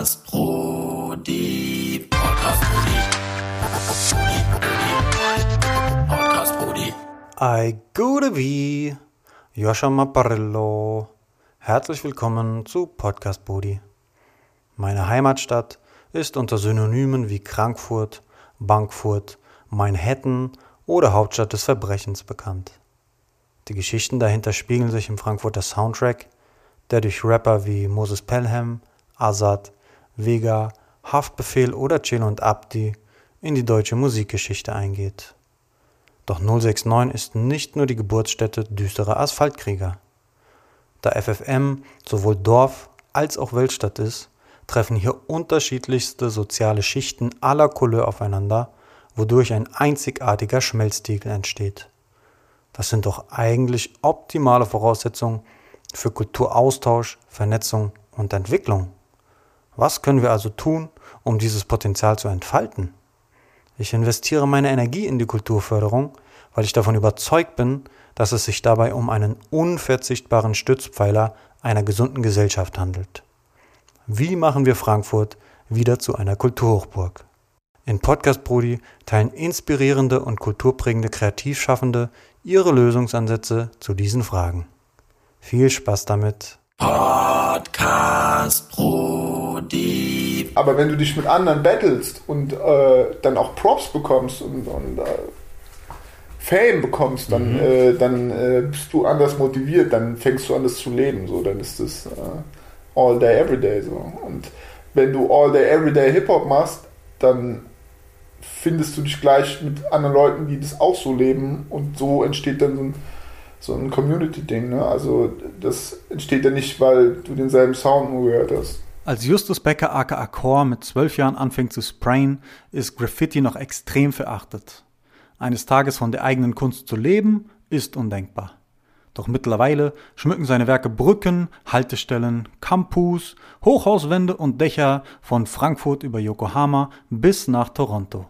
Podcast Brody. Podcast Brody. Podcast Brody. Ei gute wie, Joscha Mapparillo. Herzlich willkommen zu Podcast Bodi. Meine Heimatstadt ist unter Synonymen wie Frankfurt, Bankfurt, Manhattan oder Hauptstadt des Verbrechens bekannt. Die Geschichten dahinter spiegeln sich im Frankfurter Soundtrack, der durch Rapper wie Moses Pelham, Azad, Vega, Haftbefehl oder Chill und Abdi in die deutsche Musikgeschichte eingeht. Doch 069 ist nicht nur die Geburtsstätte düsterer Asphaltkrieger. Da FFM sowohl Dorf als auch Weltstadt ist, treffen hier unterschiedlichste soziale Schichten aller Couleur aufeinander, wodurch ein einzigartiger Schmelztiegel entsteht. Das sind doch eigentlich optimale Voraussetzungen für Kulturaustausch, Vernetzung und Entwicklung. Was können wir also tun, um dieses Potenzial zu entfalten? Ich investiere meine Energie in die Kulturförderung, weil ich davon überzeugt bin, dass es sich dabei um einen unverzichtbaren Stützpfeiler einer gesunden Gesellschaft handelt. Wie machen wir Frankfurt wieder zu einer Kulturhochburg? In Podcast Brudi teilen inspirierende und kulturprägende Kreativschaffende ihre Lösungsansätze zu diesen Fragen. Viel Spaß damit. Podcast Brody. Aber wenn du dich mit anderen battlest und äh, dann auch Props bekommst und, und äh, Fame bekommst, dann, Mhm. äh, dann äh, bist du anders motiviert, dann fängst du an, das zu leben. So, dann ist das äh, all day, every day. So. Und wenn du all day, every day Hip-Hop machst, dann findest du dich gleich mit anderen Leuten, die das auch so leben und so entsteht dann so ein, so ein Community-Ding. Ne? Also das entsteht ja nicht, weil du denselben Sound nur gehört hast. Als Justus Becker aka Core mit zwölf Jahren anfängt zu sprayen, ist Graffiti noch extrem verachtet. Eines Tages von der eigenen Kunst zu leben, ist undenkbar. Doch mittlerweile schmücken seine Werke Brücken, Haltestellen, Campus, Hochhauswände und Dächer von Frankfurt über Yokohama bis nach Toronto.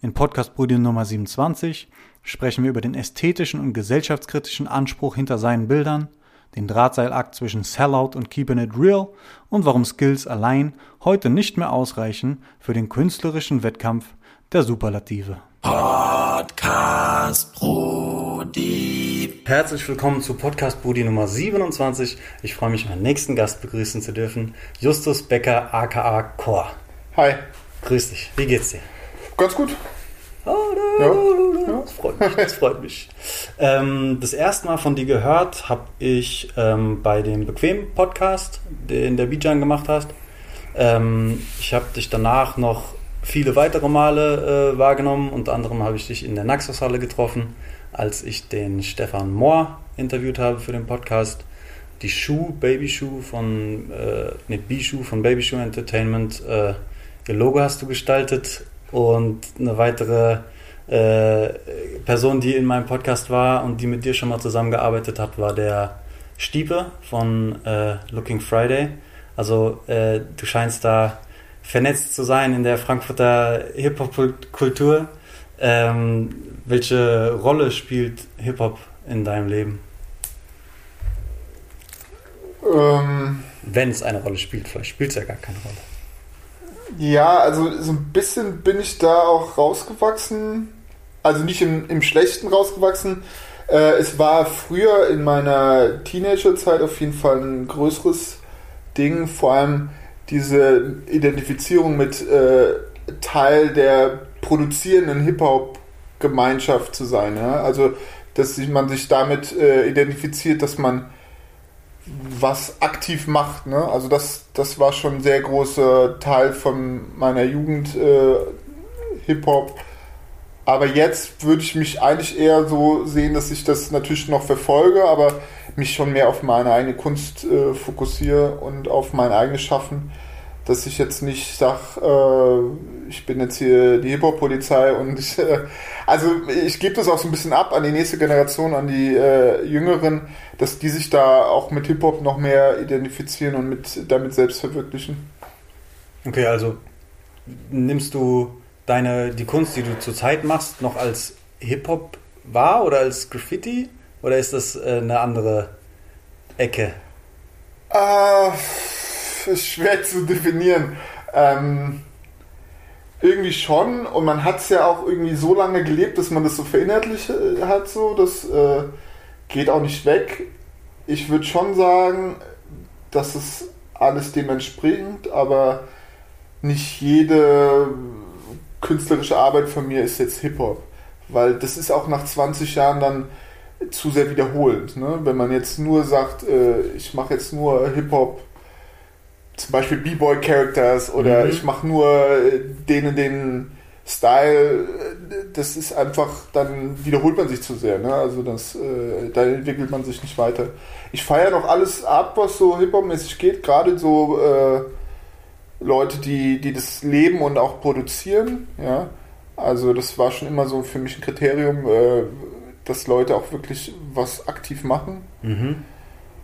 In Podcast Brüder Nummer 27 sprechen wir über den ästhetischen und gesellschaftskritischen Anspruch hinter seinen Bildern, den Drahtseilakt zwischen Sellout und Keeping It Real und warum Skills allein heute nicht mehr ausreichen für den künstlerischen Wettkampf der Superlative. Podcast Brody. Herzlich willkommen zu Podcast Brudi Nummer 27. Ich freue mich, meinen nächsten Gast begrüßen zu dürfen, Justus Becker aka Core. Hi, Grüß dich, wie geht's dir? ganz gut. Das freut mich, das freut mich. Ähm, das erste Mal von dir gehört habe ich ähm, bei dem Bequem Podcast, den der Bijan gemacht hast. Ähm, ich habe dich danach noch viele weitere Male äh, wahrgenommen. Unter anderem habe ich dich in der Naxos-Halle getroffen, als ich den Stefan Mohr interviewt habe für den Podcast. Die Schuh, Baby Schuh von, äh, ne, B-Schuh von Baby Schuh Entertainment. Äh, ihr Logo hast du gestaltet und eine weitere äh, Person, die in meinem Podcast war und die mit dir schon mal zusammengearbeitet hat, war der Stiepe von äh, Looking Friday. Also äh, du scheinst da vernetzt zu sein in der Frankfurter Hip-Hop-Kultur. Ähm, welche Rolle spielt Hip-Hop in deinem Leben? Ähm, Wenn es eine Rolle spielt, vielleicht spielt es ja gar keine Rolle. Ja, also so ein bisschen bin ich da auch rausgewachsen. Also nicht im, im Schlechten rausgewachsen. Äh, es war früher in meiner Teenagerzeit auf jeden Fall ein größeres Ding. Vor allem diese Identifizierung mit äh, Teil der produzierenden Hip-Hop-Gemeinschaft zu sein. Ja? Also, dass man sich damit äh, identifiziert, dass man was aktiv macht. Ne? Also das, das war schon ein sehr großer Teil von meiner Jugend äh, Hip-Hop. Aber jetzt würde ich mich eigentlich eher so sehen, dass ich das natürlich noch verfolge, aber mich schon mehr auf meine eigene Kunst äh, fokussiere und auf mein eigenes Schaffen. Dass ich jetzt nicht sage, äh, ich bin jetzt hier die Hip-Hop-Polizei und ich, äh, also ich gebe das auch so ein bisschen ab an die nächste Generation, an die äh, Jüngeren, dass die sich da auch mit Hip-Hop noch mehr identifizieren und mit, damit selbst verwirklichen. Okay, also nimmst du deine, die Kunst, die du zurzeit machst, noch als Hip-Hop wahr oder als Graffiti? Oder ist das äh, eine andere Ecke? Äh, ist schwer zu definieren. Ähm, irgendwie schon und man hat es ja auch irgendwie so lange gelebt, dass man das so verinnerlicht äh, hat, so das äh, geht auch nicht weg. Ich würde schon sagen, dass es alles dem entspringt, aber nicht jede künstlerische Arbeit von mir ist jetzt Hip-Hop, weil das ist auch nach 20 Jahren dann zu sehr wiederholend. Ne? Wenn man jetzt nur sagt, äh, ich mache jetzt nur Hip-Hop, zum Beispiel B-Boy-Characters oder mhm. ich mache nur äh, den und den Style, das ist einfach, dann wiederholt man sich zu sehr. Ne? Also das, äh, da entwickelt man sich nicht weiter. Ich feiere noch alles ab, was so Hip-Hop-mäßig geht, gerade so äh, Leute, die, die das leben und auch produzieren. Ja? Also das war schon immer so für mich ein Kriterium, äh, dass Leute auch wirklich was aktiv machen. Mhm.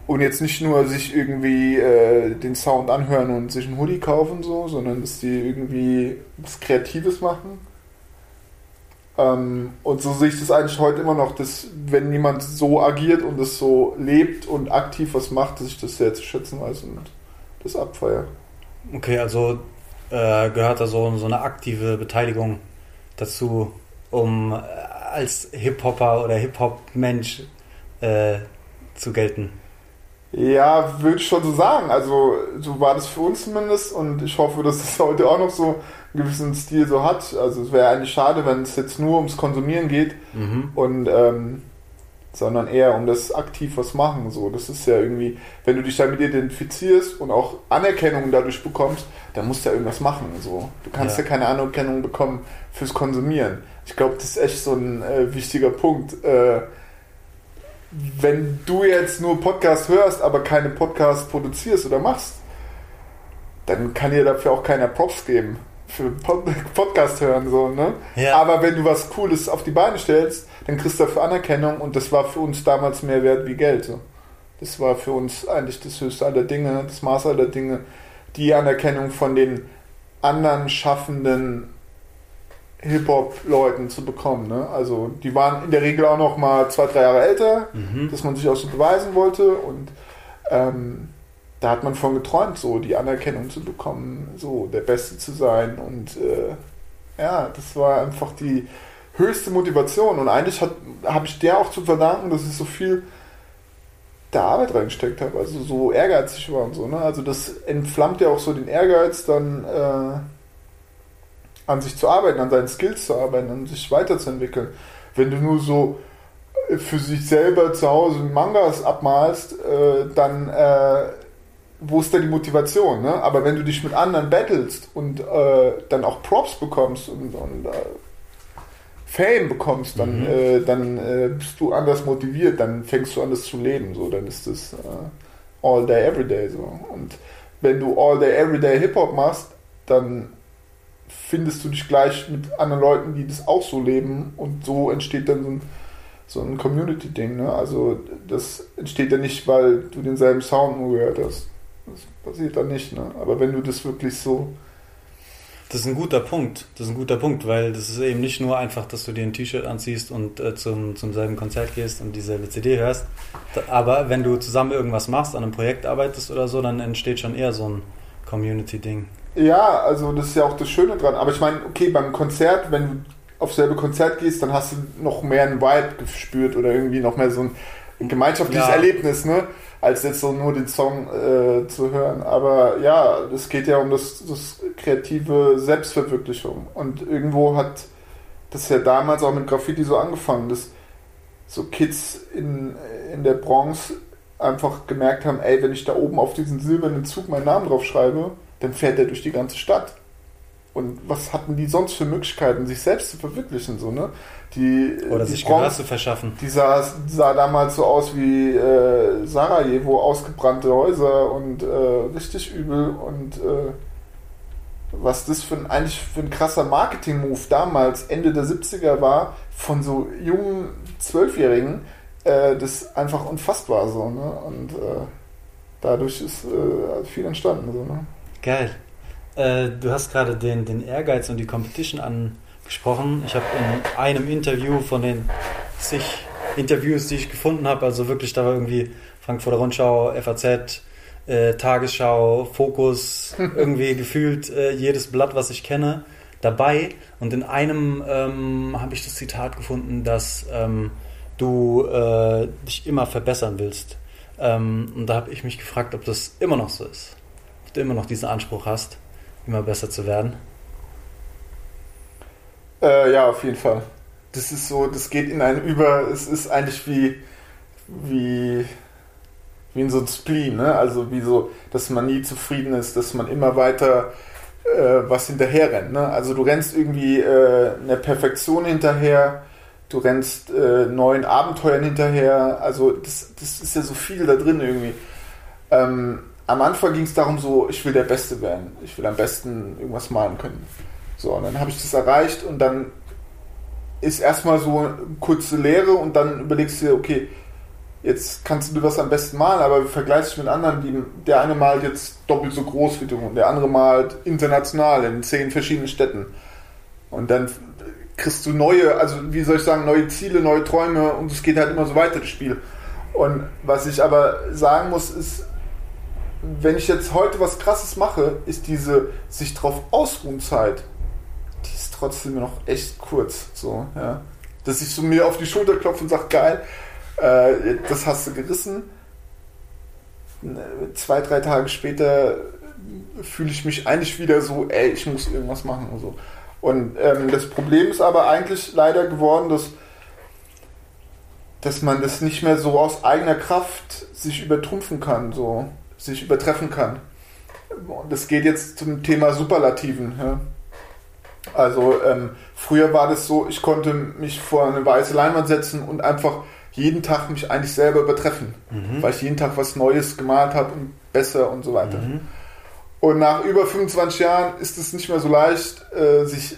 Und jetzt nicht nur sich irgendwie äh, den Sound anhören und sich einen Hoodie kaufen, so, sondern dass die irgendwie was Kreatives machen. Ähm, und so sehe ich das eigentlich heute immer noch, dass wenn jemand so agiert und das so lebt und aktiv was macht, dass ich das sehr zu schätzen weiß und das abfeiere. Okay, also äh, gehört da so, so eine aktive Beteiligung dazu, um äh, als Hip-Hopper oder Hip-Hop-Mensch äh, zu gelten? Ja, würde ich schon so sagen. Also, so war das für uns zumindest und ich hoffe, dass es heute auch noch so einen gewissen Stil so hat. Also, es wäre eigentlich schade, wenn es jetzt nur ums Konsumieren geht mhm. und ähm, sondern eher um das aktiv was machen. So, das ist ja irgendwie, wenn du dich damit identifizierst und auch Anerkennung dadurch bekommst, dann musst du ja irgendwas machen. So, du kannst ja, ja keine Anerkennung bekommen fürs Konsumieren. Ich glaube, das ist echt so ein äh, wichtiger Punkt. Äh, wenn du jetzt nur Podcast hörst, aber keine Podcast produzierst oder machst, dann kann dir dafür auch keiner Props geben für Pod Podcast hören so, ne? Ja. Aber wenn du was Cooles auf die Beine stellst, dann kriegst du dafür Anerkennung und das war für uns damals mehr wert wie Geld. So. Das war für uns eigentlich das höchste aller Dinge, das Maß aller Dinge, die Anerkennung von den anderen Schaffenden Hip-Hop-Leuten zu bekommen. Ne? Also die waren in der Regel auch noch mal zwei, drei Jahre älter, mhm. dass man sich auch so beweisen wollte und ähm, da hat man von geträumt, so die Anerkennung zu bekommen, so der Beste zu sein und äh, ja, das war einfach die höchste Motivation und eigentlich habe ich der auch zu verdanken, dass ich so viel der Arbeit reingesteckt habe, also so ehrgeizig war und so. Ne? Also das entflammt ja auch so den Ehrgeiz, dann äh, an sich zu arbeiten, an seinen Skills zu arbeiten, an sich weiterzuentwickeln. Wenn du nur so äh, für sich selber zu Hause Mangas abmalst, äh, dann äh, wo ist da die Motivation? Ne? Aber wenn du dich mit anderen battlest und äh, dann auch Props bekommst und, und äh, Fame bekommst, dann, mhm. Äh, dann bist du anders motiviert, dann fängst du an, das zu leben. So, dann ist das all day, every day. So. Und wenn du all day, every day Hip-Hop machst, dann findest du dich gleich mit anderen Leuten, die das auch so leben und so entsteht dann so ein, so ein Community-Ding. Ne? Also das entsteht ja nicht, weil du denselben Sound nur gehört hast. Das passiert dann nicht. Ne? Aber wenn du das wirklich so... Das ist ein guter Punkt. Das ist ein guter Punkt, weil das ist eben nicht nur einfach, dass du dir ein T-Shirt anziehst und äh, zum, zum selben Konzert gehst und dieselbe CD hörst. Aber wenn du zusammen irgendwas machst, an einem Projekt arbeitest oder so, dann entsteht schon eher so ein Community-Ding. Ja, also das ist ja auch das Schöne dran. Aber ich meine, okay, beim Konzert, wenn du auf selbe Konzert gehst, dann hast du noch mehr einen Vibe gespürt oder irgendwie noch mehr so ein gemeinschaftliches ja. Erlebnis, ne? Als jetzt so nur den Song äh, zu hören. Aber ja, es geht ja um das, das kreative Selbstverwirklichung. Und irgendwo hat das ja damals auch mit Graffiti so angefangen, dass so Kids in, in der Bronx einfach gemerkt haben, ey, wenn ich da oben auf diesen silbernen Zug meinen Namen drauf schreibe, dann fährt er durch die ganze Stadt. Und was hatten die sonst für Möglichkeiten, sich selbst zu verwirklichen? So, ne? die, Oder die sich Gehör zu verschaffen. Die sah, sah, damals so aus wie äh, Sarajevo, ausgebrannte Häuser und äh, richtig übel. Und äh, was das für ein, eigentlich für ein krasser Marketing-Move damals, Ende der 70er war, von so jungen Zwölfjährigen, äh, das einfach unfassbar so. Ne? Und äh, dadurch ist äh, viel entstanden. So, ne? Geil. Äh, du hast gerade den, den Ehrgeiz und die Competition angesprochen. Ich habe in einem Interview von den zig Interviews, die ich gefunden habe, also wirklich da war irgendwie Frankfurter Rundschau, FAZ, äh, Tagesschau, Fokus, irgendwie gefühlt äh, jedes Blatt, was ich kenne, dabei. Und in einem ähm, habe ich das Zitat gefunden, dass ähm, du äh, dich immer verbessern willst. Ähm, und da habe ich mich gefragt, ob das immer noch so ist. Du immer noch diesen Anspruch hast, immer besser zu werden. Äh, ja, auf jeden Fall. Das ist so, das geht in einen über, es ist eigentlich wie, wie, wie in so ein Spleen, ne? Also wie so, dass man nie zufrieden ist, dass man immer weiter äh, was hinterher rennt, ne? Also du rennst irgendwie äh, einer Perfektion hinterher, du rennst äh, neuen Abenteuern hinterher, also das, das ist ja so viel da drin irgendwie. Ähm, am Anfang ging es darum so, ich will der Beste werden, ich will am besten irgendwas malen können. So, und dann habe ich das erreicht und dann ist erstmal so eine kurze Lehre und dann überlegst du dir, okay, jetzt kannst du das am besten malen, aber vergleichst dich mit anderen, die, der eine malt jetzt doppelt so groß wie du und der andere malt international in zehn verschiedenen Städten. Und dann kriegst du neue, also wie soll ich sagen, neue Ziele, neue Träume und es geht halt immer so weiter, das Spiel. Und was ich aber sagen muss, ist, wenn ich jetzt heute was Krasses mache, ist diese sich drauf ausruhen Zeit, die ist trotzdem noch echt kurz. So, ja. Dass ich so mir auf die Schulter klopfe und sage, geil, äh, das hast du gerissen. Zwei, drei Tage später fühle ich mich eigentlich wieder so, ey, ich muss irgendwas machen und so. Und ähm, das Problem ist aber eigentlich leider geworden, dass, dass man das nicht mehr so aus eigener Kraft sich übertrumpfen kann, so sich übertreffen kann. Und das geht jetzt zum Thema Superlativen. Ja. Also ähm, früher war das so, ich konnte mich vor eine weiße Leinwand setzen und einfach jeden Tag mich eigentlich selber übertreffen, mhm. weil ich jeden Tag was Neues gemalt habe und besser und so weiter. Mhm. Und nach über 25 Jahren ist es nicht mehr so leicht, äh, sich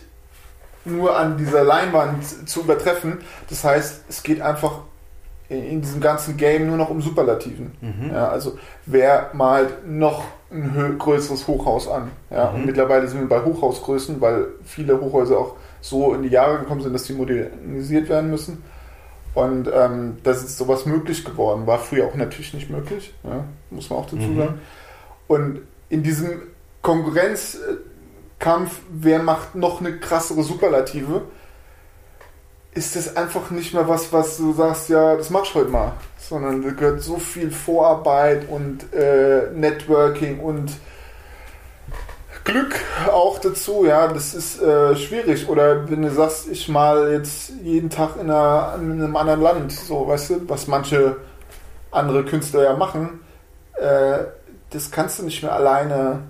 nur an dieser Leinwand zu übertreffen. Das heißt, es geht einfach in diesem ganzen Game nur noch um Superlativen. Mhm. Ja, also wer malt noch ein größeres Hochhaus an? Ja, mhm. Und mittlerweile sind wir bei Hochhausgrößen, weil viele Hochhäuser auch so in die Jahre gekommen sind, dass die modernisiert werden müssen. Und ähm, das ist sowas möglich geworden. War früher auch natürlich nicht möglich, ja, muss man auch dazu mhm. sagen. Und in diesem Konkurrenzkampf, wer macht noch eine krassere Superlative, ist das einfach nicht mehr was, was du sagst, ja, das machst du heute mal. Sondern da gehört so viel Vorarbeit und äh, Networking und Glück auch dazu, ja, das ist äh, schwierig. Oder wenn du sagst, ich mal jetzt jeden Tag in, einer, in, einem anderen Land, so, weißt du, was manche andere Künstler ja machen, äh, das kannst du nicht mehr alleine,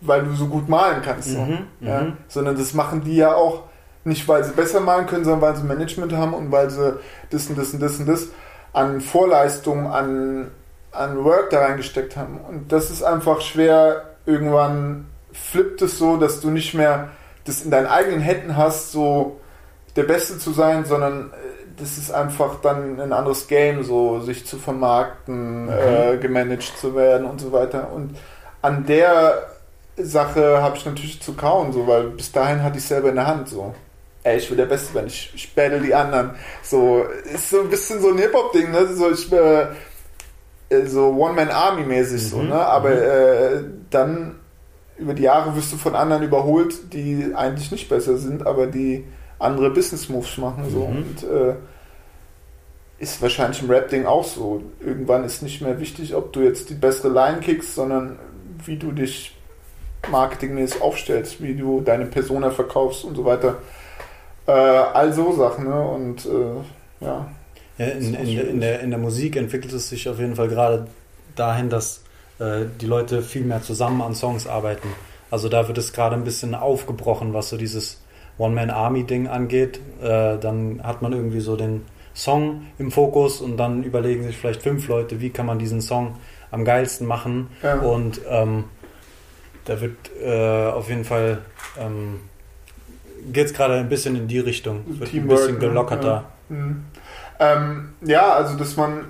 weil du so gut malen kannst. So, mhm, ja? Mhm. Sondern das machen die ja auch nicht, weil sie besser malen können, sondern weil sie Management haben und weil sie das und das und das und das an Vorleistungen, an, an Work da reingesteckt haben. Und das ist einfach schwer. Irgendwann flippt es so, dass du nicht mehr das in deinen eigenen Händen hast, so der Beste zu sein, sondern äh, das ist einfach dann ein anderes Game, so sich zu vermarkten, mhm. äh, gemanagt zu werden und so weiter. Und an der Sache habe ich natürlich zu kauen, so, weil bis dahin hatte ich selber in der Hand so ey, ich will der Beste werden, ich, ich battle die anderen. So, ist so ein bisschen so ein Hip-Hop-Ding, ne? So, ich, äh, äh so One-Man-Army-mäßig, mhm. so, ne? Aber mhm. äh, dann über die Jahre wirst du von anderen überholt, die eigentlich nicht besser sind, aber die andere Business-Moves machen, so. Mhm. Und äh, ist wahrscheinlich im Rap-Ding auch so. Irgendwann ist nicht mehr wichtig, ob du jetzt die bessere Line kickst, sondern wie du dich marketingmäßig aufstellst, wie du deine Persona verkaufst und so weiter. Äh, all so Sachen, ne? Und äh, ja. ja in, in, in, der, in der Musik entwickelt es sich auf jeden Fall gerade dahin, dass äh, die Leute viel mehr zusammen an Songs arbeiten. Also da wird es gerade ein bisschen aufgebrochen, was so dieses One-Man-Army-Ding angeht. Äh, dann hat man irgendwie so den Song im Fokus und dann überlegen sich vielleicht fünf Leute, wie kann man diesen Song am geilsten machen. Ja. Und ähm, da wird äh, auf jeden Fall ähm, geht es gerade ein bisschen in die Richtung. Es wird Teamwork, ein bisschen gelockerter. Ja. Mhm. Ähm, ja, also dass man,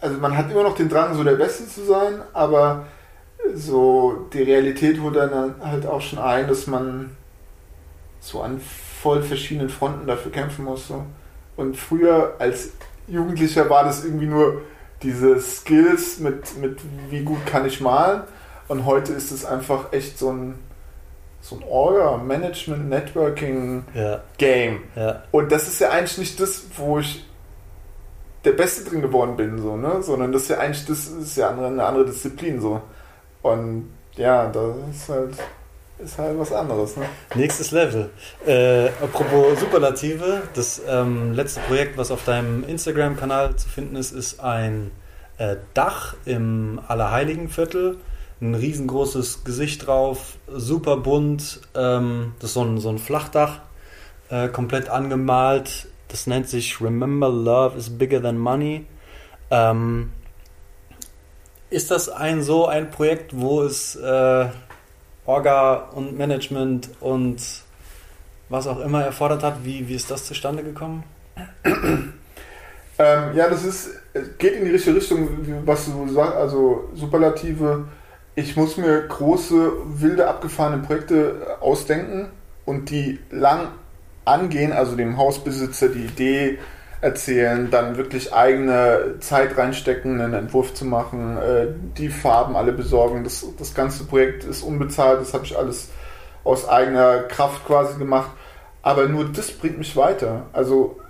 also man hat immer noch den Drang, so der Beste zu sein, aber so die Realität holt dann halt auch schon ein, dass man so an voll verschiedenen Fronten dafür kämpfen muss. So. Und früher als Jugendlicher war das irgendwie nur diese Skills mit, mit wie gut kann ich malen. Und heute ist es einfach echt so ein, so ein Orga, Management, Networking Ja, Game. ja. Und das ist ja eigentlich nicht das, wo ich der Beste drin geworden bin, so, ne? Sondern das ist ja eigentlich das ist ja andere, eine andere Disziplin so. Und ja, das ist halt, ist halt was anderes, ne? Nächstes Level. Äh, apropos Superlative, das ähm, letzte Projekt, was auf deinem Instagram-Kanal zu finden ist, ist ein äh, Dach im Allerheiligenviertel. Ein riesengroßes Gesicht drauf, super bunt. Ähm, das ist so ein, so ein Flachdach, äh, komplett angemalt. Das nennt sich Remember Love is Bigger Than Money. Ähm, ist das ein so ein Projekt, wo es äh, Orga und Management und was auch immer erfordert hat? Wie, wie ist das zustande gekommen? Ähm, ja, das ist, geht in die richtige Richtung, was du sagst, also Superlative. Ich muss mir große, wilde, abgefahrene Projekte ausdenken und die lang angehen, also dem Hausbesitzer die Idee erzählen, dann wirklich eigene Zeit reinstecken, einen Entwurf zu machen, äh, die Farben alle besorgen. Das, das ganze Projekt ist unbezahlt, das habe ich alles aus eigener Kraft quasi gemacht. Aber nur das bringt mich weiter. Also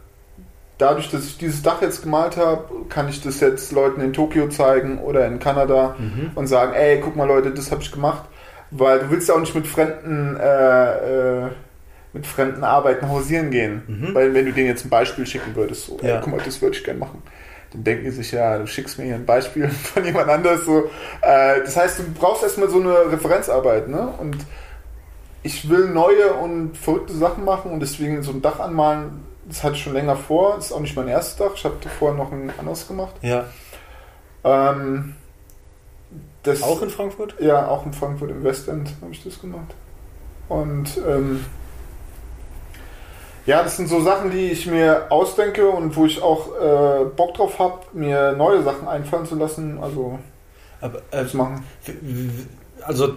dadurch, dass ich dieses Dach jetzt gemalt habe, kann ich das jetzt Leuten in Tokio zeigen oder in Kanada und sagen, ey, guck mal Leute, das habe ich gemacht. Weil du willst ja auch nicht mit fremden, äh, äh, mit fremden Arbeiten hausieren gehen. Mhm. Weil wenn du denen jetzt ein Beispiel schicken würdest, so, ey, Ja. guck mal, das würde ich gerne machen. Dann denken die sich, ja, du schickst mir hier ein Beispiel von jemand anders. So. Äh, das heißt, du brauchst erstmal so eine Referenzarbeit, ne? Und ich will neue und verrückte Sachen machen und deswegen so ein Dach anmalen, das hatte ich schon länger vor. Das ist auch nicht mein erstes Dach. Ich habe davor noch ein anderes gemacht. Ja, Ähm, das, auch in Frankfurt? Ja, auch in Frankfurt im Westend habe ich das gemacht. Und ähm, ja, das sind so Sachen, die ich mir ausdenke und wo ich auch äh, Bock drauf habe, mir neue Sachen einfallen zu lassen. Also Aber, äh, machen. also,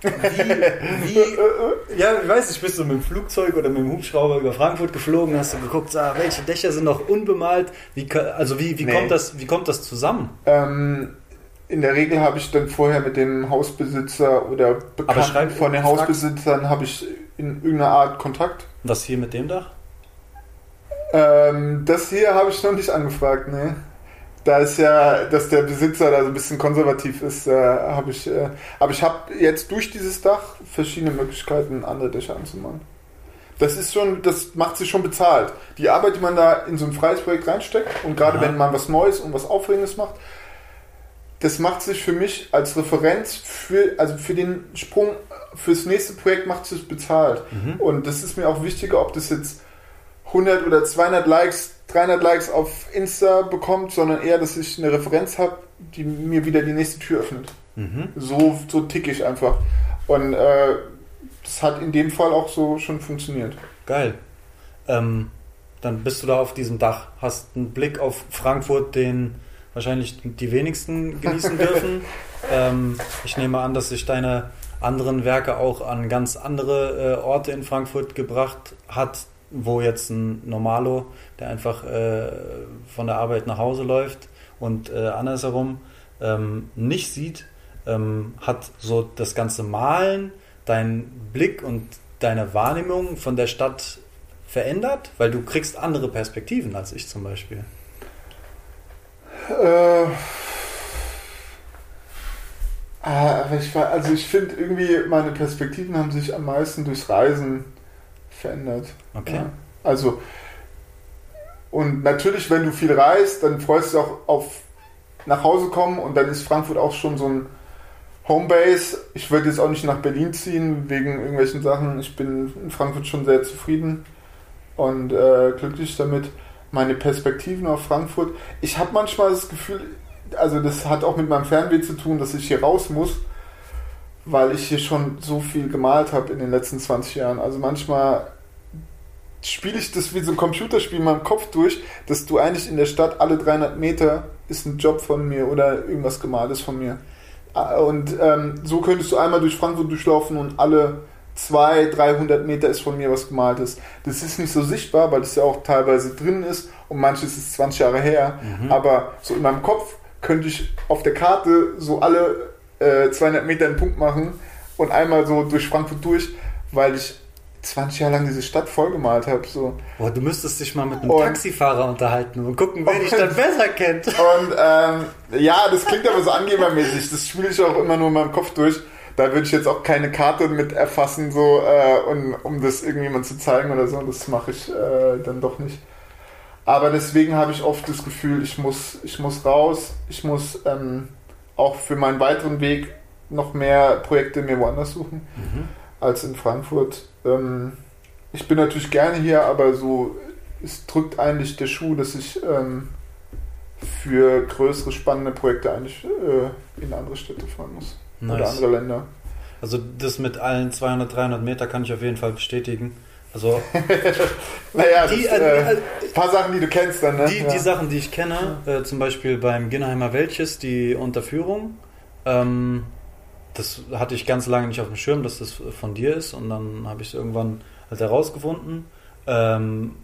wie, wie, ja, ich weiß nicht, bist du mit dem Flugzeug oder mit dem Hubschrauber über Frankfurt geflogen, hast du geguckt, ah, welche Dächer sind noch unbemalt? Wie, also, wie, wie, Nee. kommt das, wie kommt das zusammen? Ähm, in der Regel habe ich dann vorher mit dem Hausbesitzer oder Bekannten von den Hausbesitzern habe ich in irgendeiner Art Kontakt. Was hier mit dem Dach? Ähm, das hier habe ich noch nicht angefragt, ne? Da ist ja, dass der Besitzer da so ein bisschen konservativ ist, äh, habe ich, äh, aber ich habe jetzt durch dieses Dach verschiedene Möglichkeiten, andere Dächer anzumalen. Das ist schon, das macht sich schon bezahlt. Die Arbeit, die man da in so ein freies Projekt reinsteckt und gerade Aha. wenn man was Neues und was Aufregendes macht, das macht sich für mich als Referenz für, also für den Sprung fürs nächste Projekt macht sich bezahlt. Und das ist mir auch wichtiger, ob das jetzt 100 oder 200 Likes, 300 Likes auf Insta bekommt, sondern eher, dass ich eine Referenz habe, die mir wieder die nächste Tür öffnet. Mhm. So, so tick ich einfach. Und äh, das hat in dem Fall auch so schon funktioniert. Geil. Ähm, dann bist du da auf diesem Dach, hast einen Blick auf Frankfurt, den wahrscheinlich die wenigsten genießen dürfen. ähm, ich nehme an, dass sich deine anderen Werke auch an ganz andere äh, Orte in Frankfurt gebracht hat, wo jetzt ein Normalo, der einfach äh, von der Arbeit nach Hause läuft und äh, andersherum ähm, nicht sieht, ähm, hat so das ganze Malen, dein Blick und deine Wahrnehmung von der Stadt verändert? Weil du kriegst andere Perspektiven als ich zum Beispiel. Äh, ah, aber ich also ich finde irgendwie, meine Perspektiven haben sich am meisten durchs Reisen verändert. Okay. Ja. Also, und natürlich, wenn du viel reist, dann freust du dich auch auf nach Hause kommen und dann ist Frankfurt auch schon so ein Homebase. Ich würde jetzt auch nicht nach Berlin ziehen wegen irgendwelchen Sachen. Ich bin in Frankfurt schon sehr zufrieden und äh, glücklich damit. Meine Perspektiven auf Frankfurt. Ich habe manchmal das Gefühl, also das hat auch mit meinem Fernweh zu tun, dass ich hier raus muss, weil ich hier schon so viel gemalt habe in den letzten 20 Jahren. Also manchmal spiele ich das wie so ein Computerspiel in meinem Kopf durch, dass du eigentlich in der Stadt alle 300 Meter ist ein Job von mir oder irgendwas gemaltes von mir. Ah, Und ähm, so könntest du einmal durch Frankfurt durchlaufen und alle 200, 300 Meter ist von mir was gemalt ist. Das ist nicht so sichtbar, weil das ja auch teilweise drin ist und manches ist 20 Jahre her. Aber so in meinem Kopf könnte ich auf der Karte so alle äh, 200 Meter einen Punkt machen und einmal so durch Frankfurt durch, weil ich 20 Jahre lang diese Stadt vollgemalt habe. So. Boah, du müsstest dich mal mit einem Und- Taxifahrer unterhalten und gucken, wer dich dann besser kennt. Und ähm, ja, das klingt aber so angebermäßig. Das spiele ich auch immer nur in meinem Kopf durch. Da würde ich jetzt auch keine Karte mit erfassen, so, äh, und, um das irgendjemand zu zeigen oder so. Das mache ich äh, dann doch nicht. Aber deswegen habe ich oft das Gefühl, ich muss, ich muss raus. Ich muss ähm, auch für meinen weiteren Weg noch mehr Projekte mir woanders suchen als in Frankfurt. Ähm, ich bin natürlich gerne hier, aber so es drückt eigentlich der Schuh, dass ich ähm, für größere spannende Projekte eigentlich äh, in andere Städte fahren muss oder Nice. andere Länder. Also das mit allen 200, 300 Meter kann ich auf jeden Fall bestätigen. Also Naja, die, das, äh, äh, äh, ein paar Sachen, die du kennst dann, ne? die, ja. die Sachen, die ich kenne, äh, zum Beispiel beim Ginnheimer Welches, die Unterführung, ähm, das hatte ich ganz lange nicht auf dem Schirm, dass das von dir ist und dann habe ich es irgendwann halt herausgefunden. Ähm,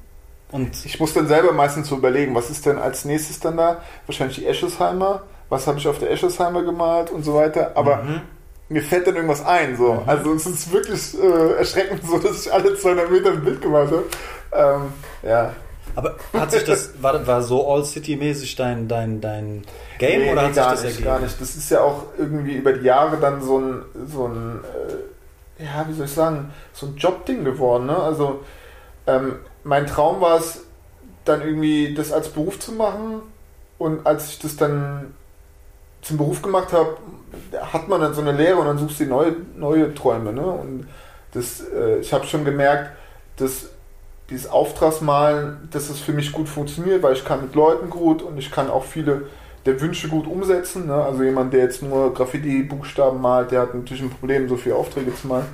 und ich muss dann selber meistens so überlegen, was ist denn als nächstes dann da? Wahrscheinlich die Eschesheimer. Was habe ich auf der Eschesheimer gemalt und so weiter. Aber Mhm. Mir fällt dann irgendwas ein. So. Also es ist wirklich äh, erschreckend so, dass ich alle 200 Meter ein Bild gemalt habe. Ähm, ja. Aber hat sich das, war, war so All-City-mäßig dein, dein, dein Game Nee, oder nee, hat sich das nicht, ergeben? gar nicht. Das ist ja auch irgendwie über die Jahre dann so ein, so ein äh, ja, wie soll ich sagen, so ein Jobding geworden. Ne? Also ähm, mein Traum war es, dann irgendwie das als Beruf zu machen. Und als ich das dann zum Beruf gemacht habe, hat man dann so eine Lehre und dann suchst du neue, neue Träume. Ne? Und das, äh, ich habe schon gemerkt, dass dieses Auftragsmalen, dass es für mich gut funktioniert, weil ich kann mit Leuten gut und ich kann auch viele der Wünsche gut umsetzen. Ne? Also jemand, der jetzt nur Graffiti-Buchstaben malt, der hat natürlich ein Problem, so viele Aufträge zu malen.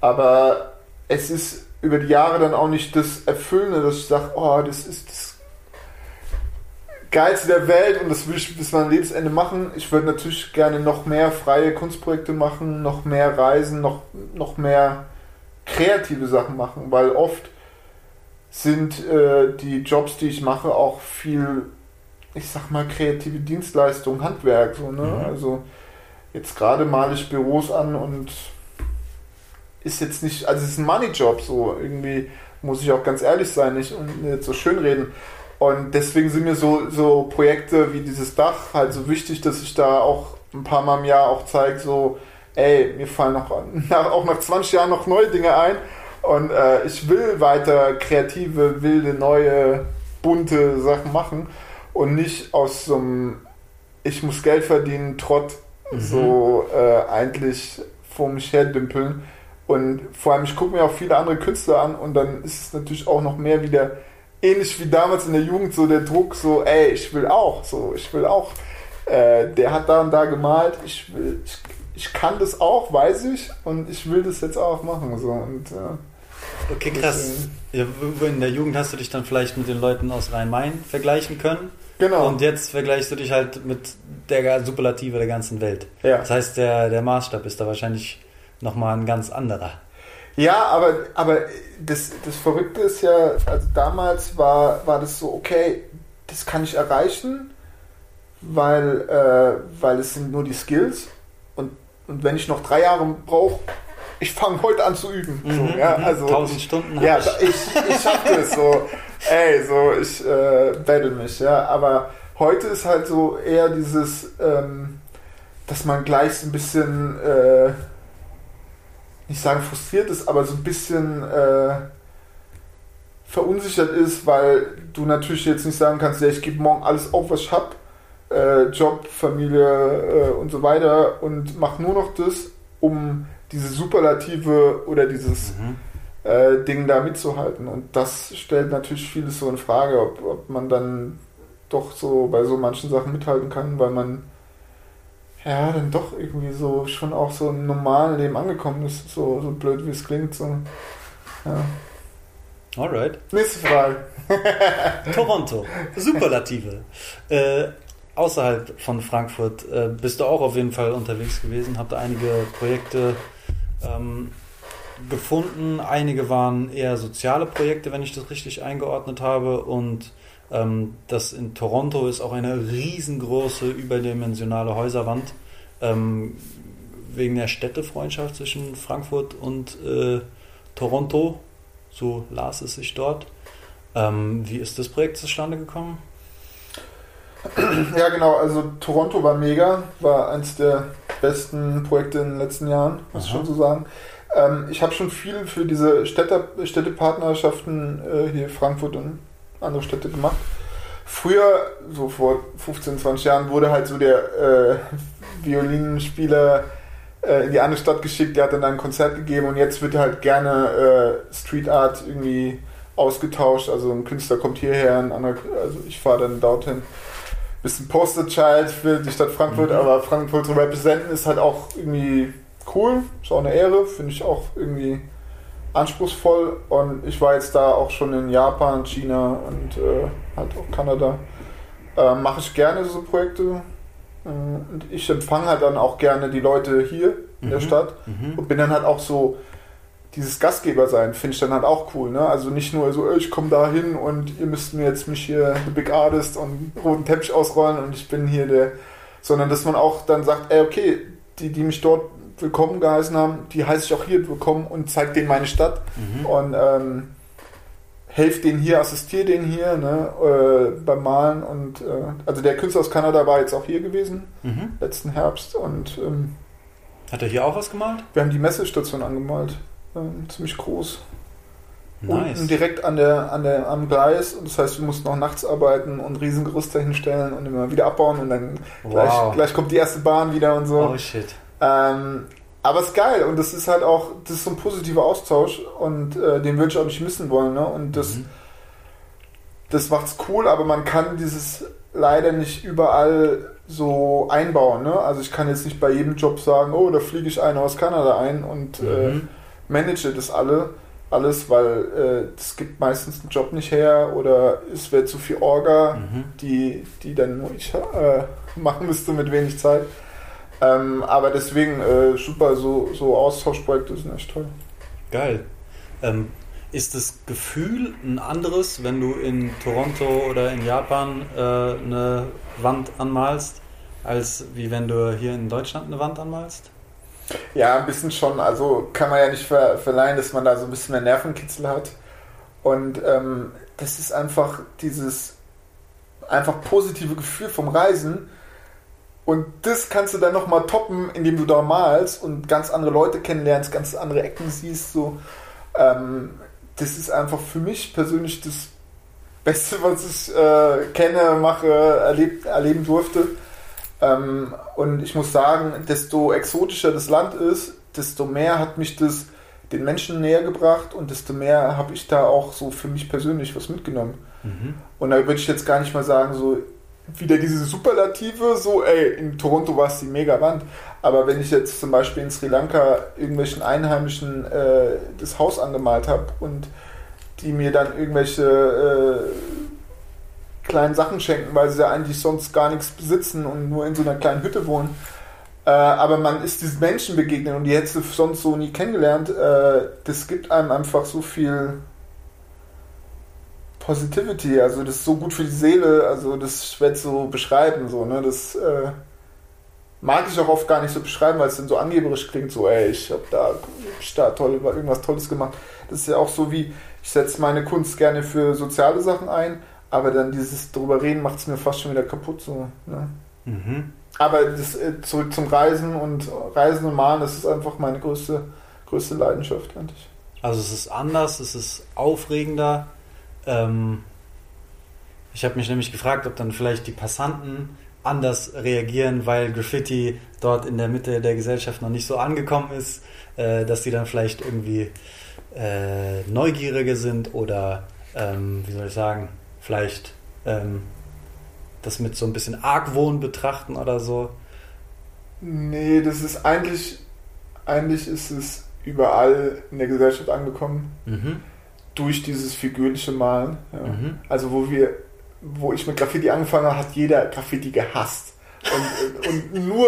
Aber es ist über die Jahre dann auch nicht das Erfüllende, dass ich sage, oh, das ist das Geilste der Welt und das will ich bis mein Lebensende machen. Ich würde natürlich gerne noch mehr freie Kunstprojekte machen, noch mehr reisen, noch, noch mehr kreative Sachen machen, weil oft sind äh, die Jobs, die ich mache, auch viel, ich sag mal, kreative Dienstleistung, Handwerk. So, ne? Mhm. Also jetzt gerade male ich Büros an und ist jetzt nicht, also es ist ein Money-Job, so irgendwie muss ich auch ganz ehrlich sein, nicht und jetzt so schön reden. Und deswegen sind mir so, so Projekte wie dieses Dach halt so wichtig, dass ich da auch ein paar Mal im Jahr auch zeige, so, ey, mir fallen noch, nach, auch nach 20 Jahren noch neue Dinge ein. Und äh, ich will weiter kreative, wilde, neue, bunte Sachen machen und nicht aus so einem Ich muss Geld verdienen, Trott so äh, eigentlich vor mich her dümpeln. Und vor allem, ich gucke mir auch viele andere Künstler an und dann ist es natürlich auch noch mehr wieder ähnlich wie damals in der Jugend so der Druck, so, ey, ich will auch, so, ich will auch. Äh, der hat da und da gemalt, ich will, ich, ich kann das auch, weiß ich, und ich will das jetzt auch machen. So. Und, äh, Okay, krass. Ja, in der Jugend hast du dich dann vielleicht mit den Leuten aus Rhein-Main vergleichen können. genau. Und jetzt vergleichst du dich halt mit der Superlative der ganzen Welt. Ja. Das heißt, der, der Maßstab ist da wahrscheinlich nochmal ein ganz anderer. Ja, aber, aber das, das Verrückte ist ja, also damals war, war das so, okay, das kann ich erreichen, weil, äh, weil es sind nur die Skills und, und wenn ich noch drei Jahre brauche, ich fange heute an zu üben. so, ja, also, 1000 Stunden ja, ich. ich, ich schaff das so, ey, so, ich äh, battle mich, ja, aber heute ist halt so eher dieses, ähm, dass man gleich so ein bisschen, äh, nicht sagen frustriert ist, aber so ein bisschen äh, verunsichert ist, weil du natürlich jetzt nicht sagen kannst, ja, ich gebe morgen alles auf, was ich habe, äh, Job, Familie äh, und so weiter und mach nur noch das, um diese Superlative oder dieses Mhm. äh, Ding da mitzuhalten. Und das stellt natürlich vieles so in Frage, ob, ob man dann doch so bei so manchen Sachen mithalten kann, weil man ja dann doch irgendwie so schon auch so im normalen Leben angekommen ist, so, so blöd wie es klingt. So. Ja. Alright. Nächste Frage. Toronto. Superlative. äh, außerhalb von Frankfurt äh, bist du auch auf jeden Fall unterwegs gewesen, habt einige Projekte ähm, gefunden. Einige waren eher soziale Projekte, wenn ich das richtig eingeordnet habe. Und ähm, das in Toronto ist auch eine riesengroße, überdimensionale Häuserwand. Ähm, wegen der Städtefreundschaft zwischen Frankfurt und äh, Toronto. So las es sich dort. Ähm, wie ist das Projekt zustande gekommen? Ja, genau. Also Toronto war mega, war eins der besten Projekte in den letzten Jahren, muss ich schon so sagen. Ähm, ich habe schon viel für diese Städte, Städtepartnerschaften äh, hier Frankfurt und andere Städte gemacht. Früher, so vor 15, 20 Jahren, wurde halt so der äh, Violinspieler äh, in die andere Stadt geschickt, der hat dann ein Konzert gegeben und jetzt wird halt gerne äh, Street Art irgendwie ausgetauscht. Also ein Künstler kommt hierher, ein anderer, also ich fahre dann dorthin. Bisschen Poster Child für die Stadt Frankfurt, Mhm. aber Frankfurt zu representen ist halt auch irgendwie cool, ist auch eine Ehre, finde ich auch irgendwie anspruchsvoll. Und ich war jetzt da auch schon in Japan, China und äh, halt auch Kanada. Äh, Mache ich gerne so Projekte. Äh, und ich empfange halt dann auch gerne die Leute hier in der Mhm. Stadt Mhm. und bin dann halt auch so dieses Gastgeber sein, finde ich dann halt auch cool. Ne? Also nicht nur so, ich komme da hin und ihr müsst mir jetzt mich hier, the Big Artist und roten Teppich ausrollen und ich bin hier der, sondern dass man auch dann sagt, ey, okay, die, die mich dort willkommen geheißen haben, die heiße ich auch hier willkommen und zeig denen meine Stadt Mhm. und ähm, helft denen hier, assistiere denen hier ne, äh, beim Malen und äh, also der Künstler aus Kanada war jetzt auch hier gewesen, Mhm. letzten Herbst und ähm, Hat er hier auch was gemalt? wir haben die Messestation angemalt, ähm, ziemlich groß. Nice. Unten direkt an der, an der, am Gleis. Und das heißt, wir mussten noch nachts arbeiten und riesen Gerüste hinstellen und immer wieder abbauen und dann gleich, Wow. gleich kommt die erste Bahn wieder und so. Oh shit. Ähm, aber es ist geil und das ist halt auch, das ist so ein positiver Austausch und äh, den würde ich auch nicht missen wollen. Ne? Und das, Mhm. das macht's cool, aber man kann dieses leider nicht überall so einbauen. Ne? Also ich kann jetzt nicht bei jedem Job sagen, oh, da fliege ich einen aus Kanada ein und äh, Mhm. manage das alle, alles, weil es gibt meistens einen Job nicht her oder es wäre zu viel Orga, Mhm. die, die dann nur ich äh, machen müsste mit wenig Zeit. Ähm, aber deswegen äh, super, so, so Austauschprojekte sind echt toll. Geil. Ähm, ist das Gefühl ein anderes, wenn du in Toronto oder in Japan äh, eine Wand anmalst, als wie wenn du hier in Deutschland eine Wand anmalst? Ja, ein bisschen schon. Also kann man ja nicht ver verleihen, dass man da so ein bisschen mehr Nervenkitzel hat. Und ähm, das ist einfach dieses einfach positive Gefühl vom Reisen. Und das kannst du dann nochmal toppen, indem du da malst und ganz andere Leute kennenlernst, ganz andere Ecken siehst. So. Ähm, das ist einfach für mich persönlich das Beste, was ich äh, kenne, mache, erlebt, erleben durfte. Ähm, und ich muss sagen, desto exotischer das Land ist, desto mehr hat mich das den Menschen näher gebracht und desto mehr habe ich da auch so für mich persönlich was mitgenommen. Mhm. Und da würde ich jetzt gar nicht mal sagen, so wieder diese Superlative, so, ey, in Toronto war es die mega Wand. Aber wenn ich jetzt zum Beispiel in Sri Lanka irgendwelchen Einheimischen äh, das Haus angemalt habe und die mir dann irgendwelche äh, kleinen Sachen schenken, weil sie ja eigentlich sonst gar nichts besitzen und nur in so einer kleinen Hütte wohnen. Äh, aber man ist diesen Menschen begegnet und die hättest du sonst so nie kennengelernt. Äh, das gibt einem einfach so viel Positivity, also das ist so gut für die Seele, also das schwer zu beschreiben, so, ne, das äh, mag ich auch oft gar nicht so beschreiben, weil es dann so angeberisch klingt, so, ey, ich hab da, ich da toll, irgendwas Tolles gemacht. Das ist ja auch so wie, ich setze meine Kunst gerne für soziale Sachen ein, aber dann dieses drüber reden macht es mir fast schon wieder kaputt, so, ne. Mhm. Aber das, äh, zurück zum Reisen und Reisen und Malen, das ist einfach meine größte, größte Leidenschaft, eigentlich. Also es ist anders, es ist aufregender. Ähm, ich habe mich nämlich gefragt, ob dann vielleicht die Passanten anders reagieren, weil Graffiti dort in der Mitte der Gesellschaft noch nicht so angekommen ist, äh, dass die dann vielleicht irgendwie äh, neugieriger sind oder, ähm, wie soll ich sagen, vielleicht ähm, das mit so ein bisschen Argwohn betrachten oder so. Nee, das ist eigentlich, eigentlich ist es überall in der Gesellschaft angekommen, Mhm. Durch dieses figürliche Malen. Ja. Mhm. Also wo wir, wo ich mit Graffiti angefangen habe, hat jeder Graffiti gehasst. Und, und nur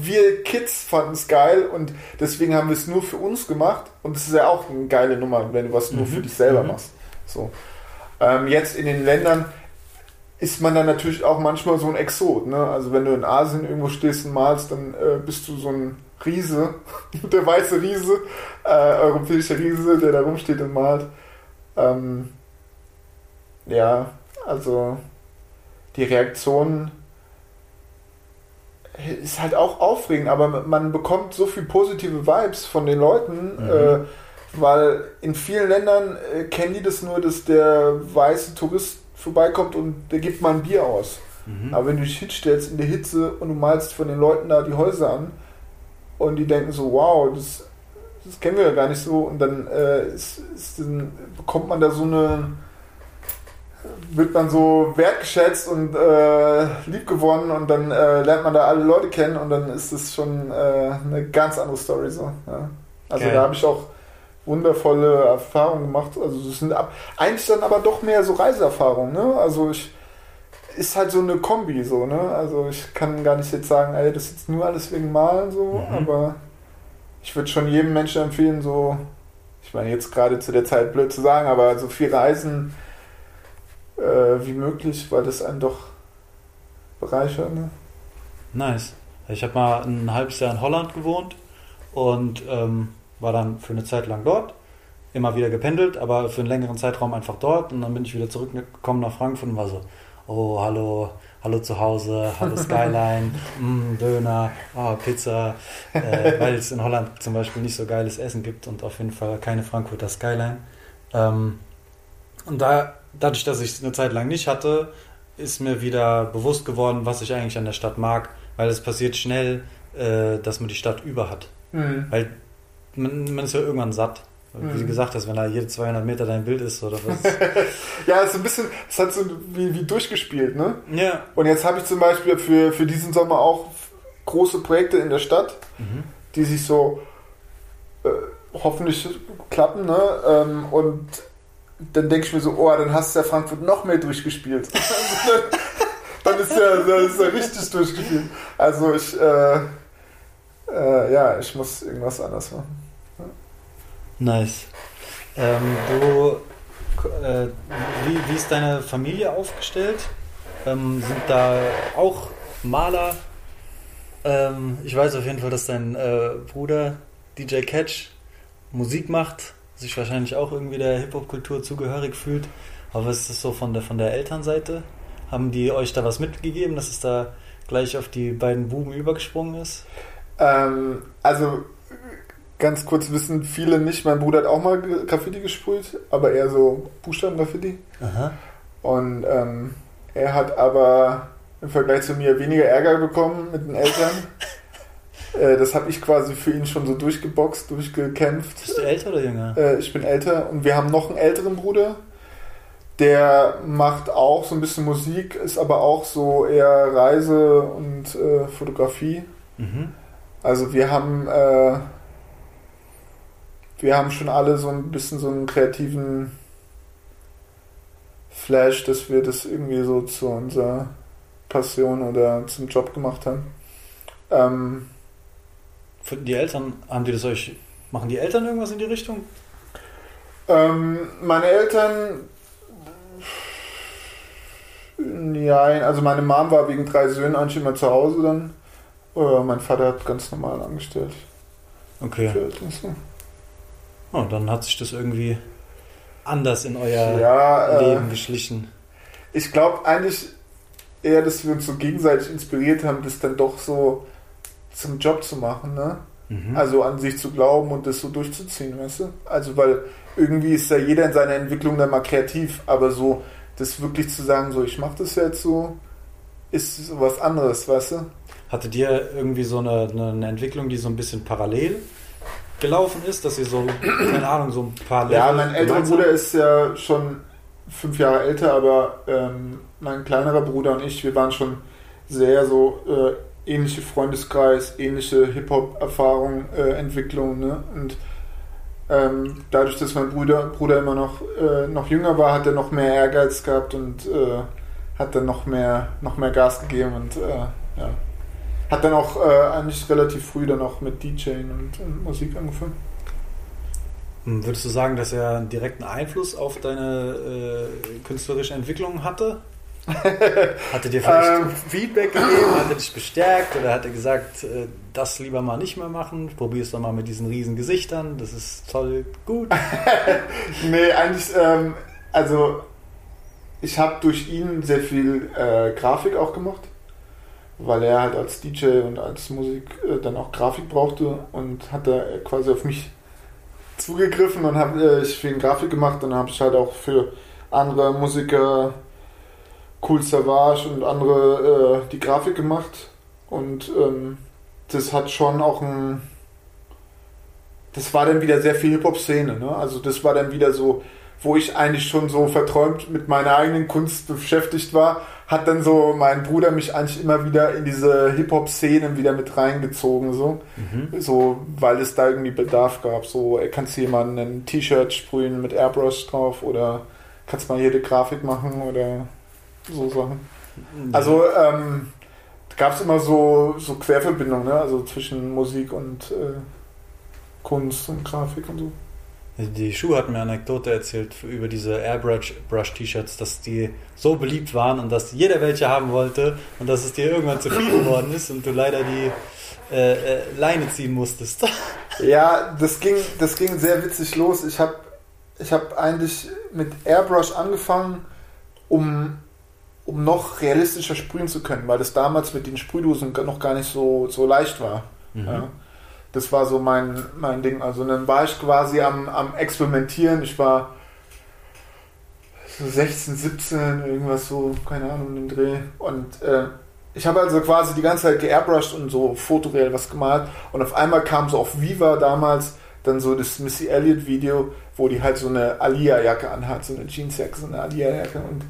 wir Kids fanden es geil und deswegen haben wir es nur für uns gemacht. Und das ist ja auch eine geile Nummer, wenn du was nur für dich selber machst. So. Ähm, jetzt in den Ländern ist man dann natürlich auch manchmal so ein Exot. Ne? Also wenn du in Asien irgendwo stehst und malst, dann äh, bist du so ein Riese, der weiße Riese, äh, europäischer Riese, der da rumsteht und malt. Ähm, ja, also die Reaktion ist halt auch aufregend, aber man bekommt so viel positive Vibes von den Leuten, Mhm. äh, weil in vielen Ländern äh, kennen die das nur, dass der weiße Tourist vorbeikommt und der gibt mal ein Bier aus. Mhm. Aber wenn du dich hinstellst in der Hitze und du malst von den Leuten da die Häuser an und die denken so, wow, das, das kennen wir ja gar nicht so und dann, äh, ist, ist, dann bekommt man da so eine, wird man so wertgeschätzt und äh, liebgewonnen und dann äh, lernt man da alle Leute kennen und dann ist es schon äh, eine ganz andere Story so. Ja. Also Geil. da habe ich auch wundervolle Erfahrungen gemacht. Also es sind ab, eigentlich dann aber doch mehr so Reiseerfahrungen. Ne? Also ich ist halt so eine Kombi so. Ne? Also ich kann gar nicht jetzt sagen, ey, das ist jetzt nur alles wegen Malen so, Mhm. aber ich würde schon jedem Menschen empfehlen, so, ich meine jetzt gerade zu der Zeit blöd zu sagen, aber so viel Reisen äh, wie möglich, weil das einen doch bereichert. Ne? Nice. Ich habe mal ein halbes Jahr in Holland gewohnt und ähm, war dann für eine Zeit lang dort. Immer wieder gependelt, aber für einen längeren Zeitraum einfach dort. Und dann bin ich wieder zurückgekommen nach Frankfurt und war so, oh, hallo, hallo zu Hause, hallo Skyline, mm, Döner, oh, Pizza. Äh, weil es in Holland zum Beispiel nicht so geiles Essen gibt und auf jeden Fall keine Frankfurter Skyline. Ähm, und da, dadurch, dass ich es eine Zeit lang nicht hatte, ist mir wieder bewusst geworden, was ich eigentlich an der Stadt mag, weil es passiert schnell, äh, dass man die Stadt über hat. Mhm. Weil man, man ist ja irgendwann satt. Wie Mhm. du gesagt hast, wenn da jede 200 Meter dein Bild ist oder was. Ja, es ist ein bisschen, es hat so wie, wie durchgespielt, ne? ja. Und jetzt habe ich zum Beispiel für, für diesen Sommer auch große Projekte in der Stadt, Mhm. die sich so äh, hoffentlich klappen, ne? Ähm, und dann denke ich mir so, oh, dann hast du ja Frankfurt noch mehr durchgespielt. Dann, dann ist ja, dann ist ja richtig durchgespielt. Also ich, äh, äh, ja, ich muss irgendwas anders machen. Nice. Ähm, du, äh, wie, wie ist deine Familie aufgestellt? Ähm, sind da auch Maler? Ähm, ich weiß auf jeden Fall, dass dein äh, Bruder DJ Catch Musik macht, sich wahrscheinlich auch irgendwie der Hip-Hop-Kultur zugehörig fühlt. Aber was ist das so von der, von der Elternseite? Haben die euch da was mitgegeben, dass es da gleich auf die beiden Buben übergesprungen ist? Ähm, also ganz kurz wissen viele nicht, mein Bruder hat auch mal Graffiti gesprüht, aber eher so Buchstaben-Graffiti. Und ähm, er hat aber im Vergleich zu mir weniger Ärger bekommen mit den Eltern. äh, das habe ich quasi für ihn schon so durchgeboxt, durchgekämpft. Bist du älter oder jünger? Äh, ich bin älter und wir haben noch einen älteren Bruder. Der macht auch so ein bisschen Musik, ist aber auch so eher Reise und äh, Fotografie. Mhm. Also wir haben äh, wir haben schon alle so ein bisschen so einen kreativen Flash, dass wir das irgendwie so zu unserer Passion oder zum Job gemacht haben. Ähm, die Eltern, haben die das euch, machen die Eltern irgendwas in die Richtung? ähm, meine Eltern, ja, also meine Mom war wegen drei Söhnen eigentlich immer zu Hause dann. Äh, mein Vater hat ganz normal angestellt. Okay. Für Eltern, so. Oh, dann hat sich das irgendwie anders in euer Ja, äh, Leben geschlichen. ich glaube eigentlich eher, dass wir uns so gegenseitig inspiriert haben, das dann doch so zum Job zu machen, ne? Mhm. Also an sich zu glauben und das so durchzuziehen, weißt du? Also weil irgendwie ist ja jeder in seiner Entwicklung dann mal kreativ, aber so das wirklich zu sagen, so ich mache das jetzt so, ist so was anderes, weißt du? Hattet ihr irgendwie so eine eine Entwicklung, die so ein bisschen parallel gelaufen ist, dass ihr so, keine Ahnung, so ein paar Ja, Level mein älterer Bruder ist ja schon fünf Jahre älter, aber ähm, mein kleinerer Bruder und ich, wir waren schon sehr so äh, ähnliche Freundeskreis, ähnliche Hip-Hop-Erfahrung, äh, Entwicklung, ne? Und ähm, dadurch, dass mein Bruder, Bruder immer noch, äh, noch jünger war, hat er noch mehr Ehrgeiz gehabt und äh, hat dann noch mehr, noch mehr Gas gegeben und äh, ja. Hat dann auch äh, eigentlich relativ früh dann auch mit DJing und, und Musik angefangen. Hm, Würdest du sagen, dass er einen direkten Einfluss auf deine äh, künstlerische Entwicklung hatte? Hat er dir vielleicht Ähm. Feedback gegeben? Hat er dich bestärkt? Oder hat er gesagt, äh, das lieber mal nicht mehr machen? Probier es doch mal mit diesen riesen Gesichtern. Das ist toll, gut. Nee, eigentlich, ähm, also ich habe durch ihn sehr viel äh, Grafik auch gemacht, weil er halt als DJ und als Musik äh, dann auch Grafik brauchte und hat da quasi auf mich zugegriffen und habe äh, ich viel Grafik gemacht. Dann habe ich halt auch für andere Musiker, Cool Savage und andere äh, die Grafik gemacht und ähm, das hat schon auch ein das war dann wieder sehr viel Hip-Hop-Szene, ne? Also das war dann wieder so, wo ich eigentlich schon so verträumt mit meiner eigenen Kunst beschäftigt war, hat dann so mein Bruder mich eigentlich immer wieder in diese Hip-Hop-Szene wieder mit reingezogen, so. So, weil es da irgendwie Bedarf gab. So, ey, kannst du jemanden ein T-Shirt sprühen mit Airbrush drauf oder kannst mal hier die Grafik machen oder so Sachen. Also, ähm, gab es immer so, so Querverbindungen, ne? Also zwischen Musik und äh, Kunst und Grafik und so. Die Schuh hat mir eine Anekdote erzählt über diese Airbrush-T-Shirts, dass die so beliebt waren und dass jeder welche haben wollte und dass es dir irgendwann zu viel geworden ist und du leider die äh, äh, Leine ziehen musstest. Ja, das ging, das ging sehr witzig los. Ich habe ich hab eigentlich mit Airbrush angefangen, um, um noch realistischer sprühen zu können, weil das damals mit den Sprühdosen noch gar nicht so, so leicht war. Ja. Das war so mein, mein Ding. Also dann war ich quasi am, am Experimentieren. Ich war so 16, 17, irgendwas so, keine Ahnung, den Dreh. Und äh, ich habe also quasi die ganze Zeit geairbrushed und so fotoreal was gemalt. Und auf einmal kam so auf Viva damals dann so das Missy Elliott Video, wo die halt so eine Alia-Jacke anhat, so eine Jeansjacke, so eine Alia-Jacke. Und,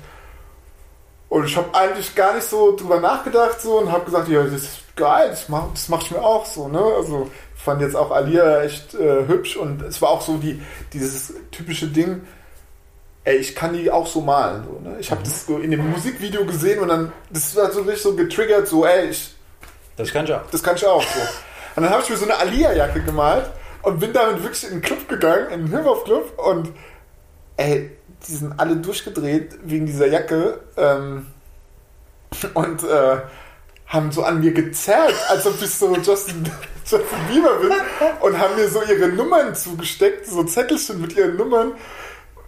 und ich habe eigentlich gar nicht so drüber nachgedacht so und habe gesagt, ja, das ist geil, das mache mach ich mir auch so. Ne? Also fand jetzt auch Alia echt äh, hübsch und es war auch so die, dieses typische Ding, ey, ich kann die auch so malen. So, ne? Ich habe das so in dem Musikvideo gesehen und dann, das war so richtig so getriggert, so, ey, ich, Das kann ich auch. das kann ich auch so. Und dann habe ich mir so eine Alia-Jacke gemalt und bin damit wirklich in den Club gegangen, in den Hip-Hop-Club und ey, die sind alle durchgedreht wegen dieser Jacke ähm, und äh, haben so an mir gezerrt, als ob ich so Justin, Justin Bieber bin und haben mir so ihre Nummern zugesteckt, so Zettelchen mit ihren Nummern.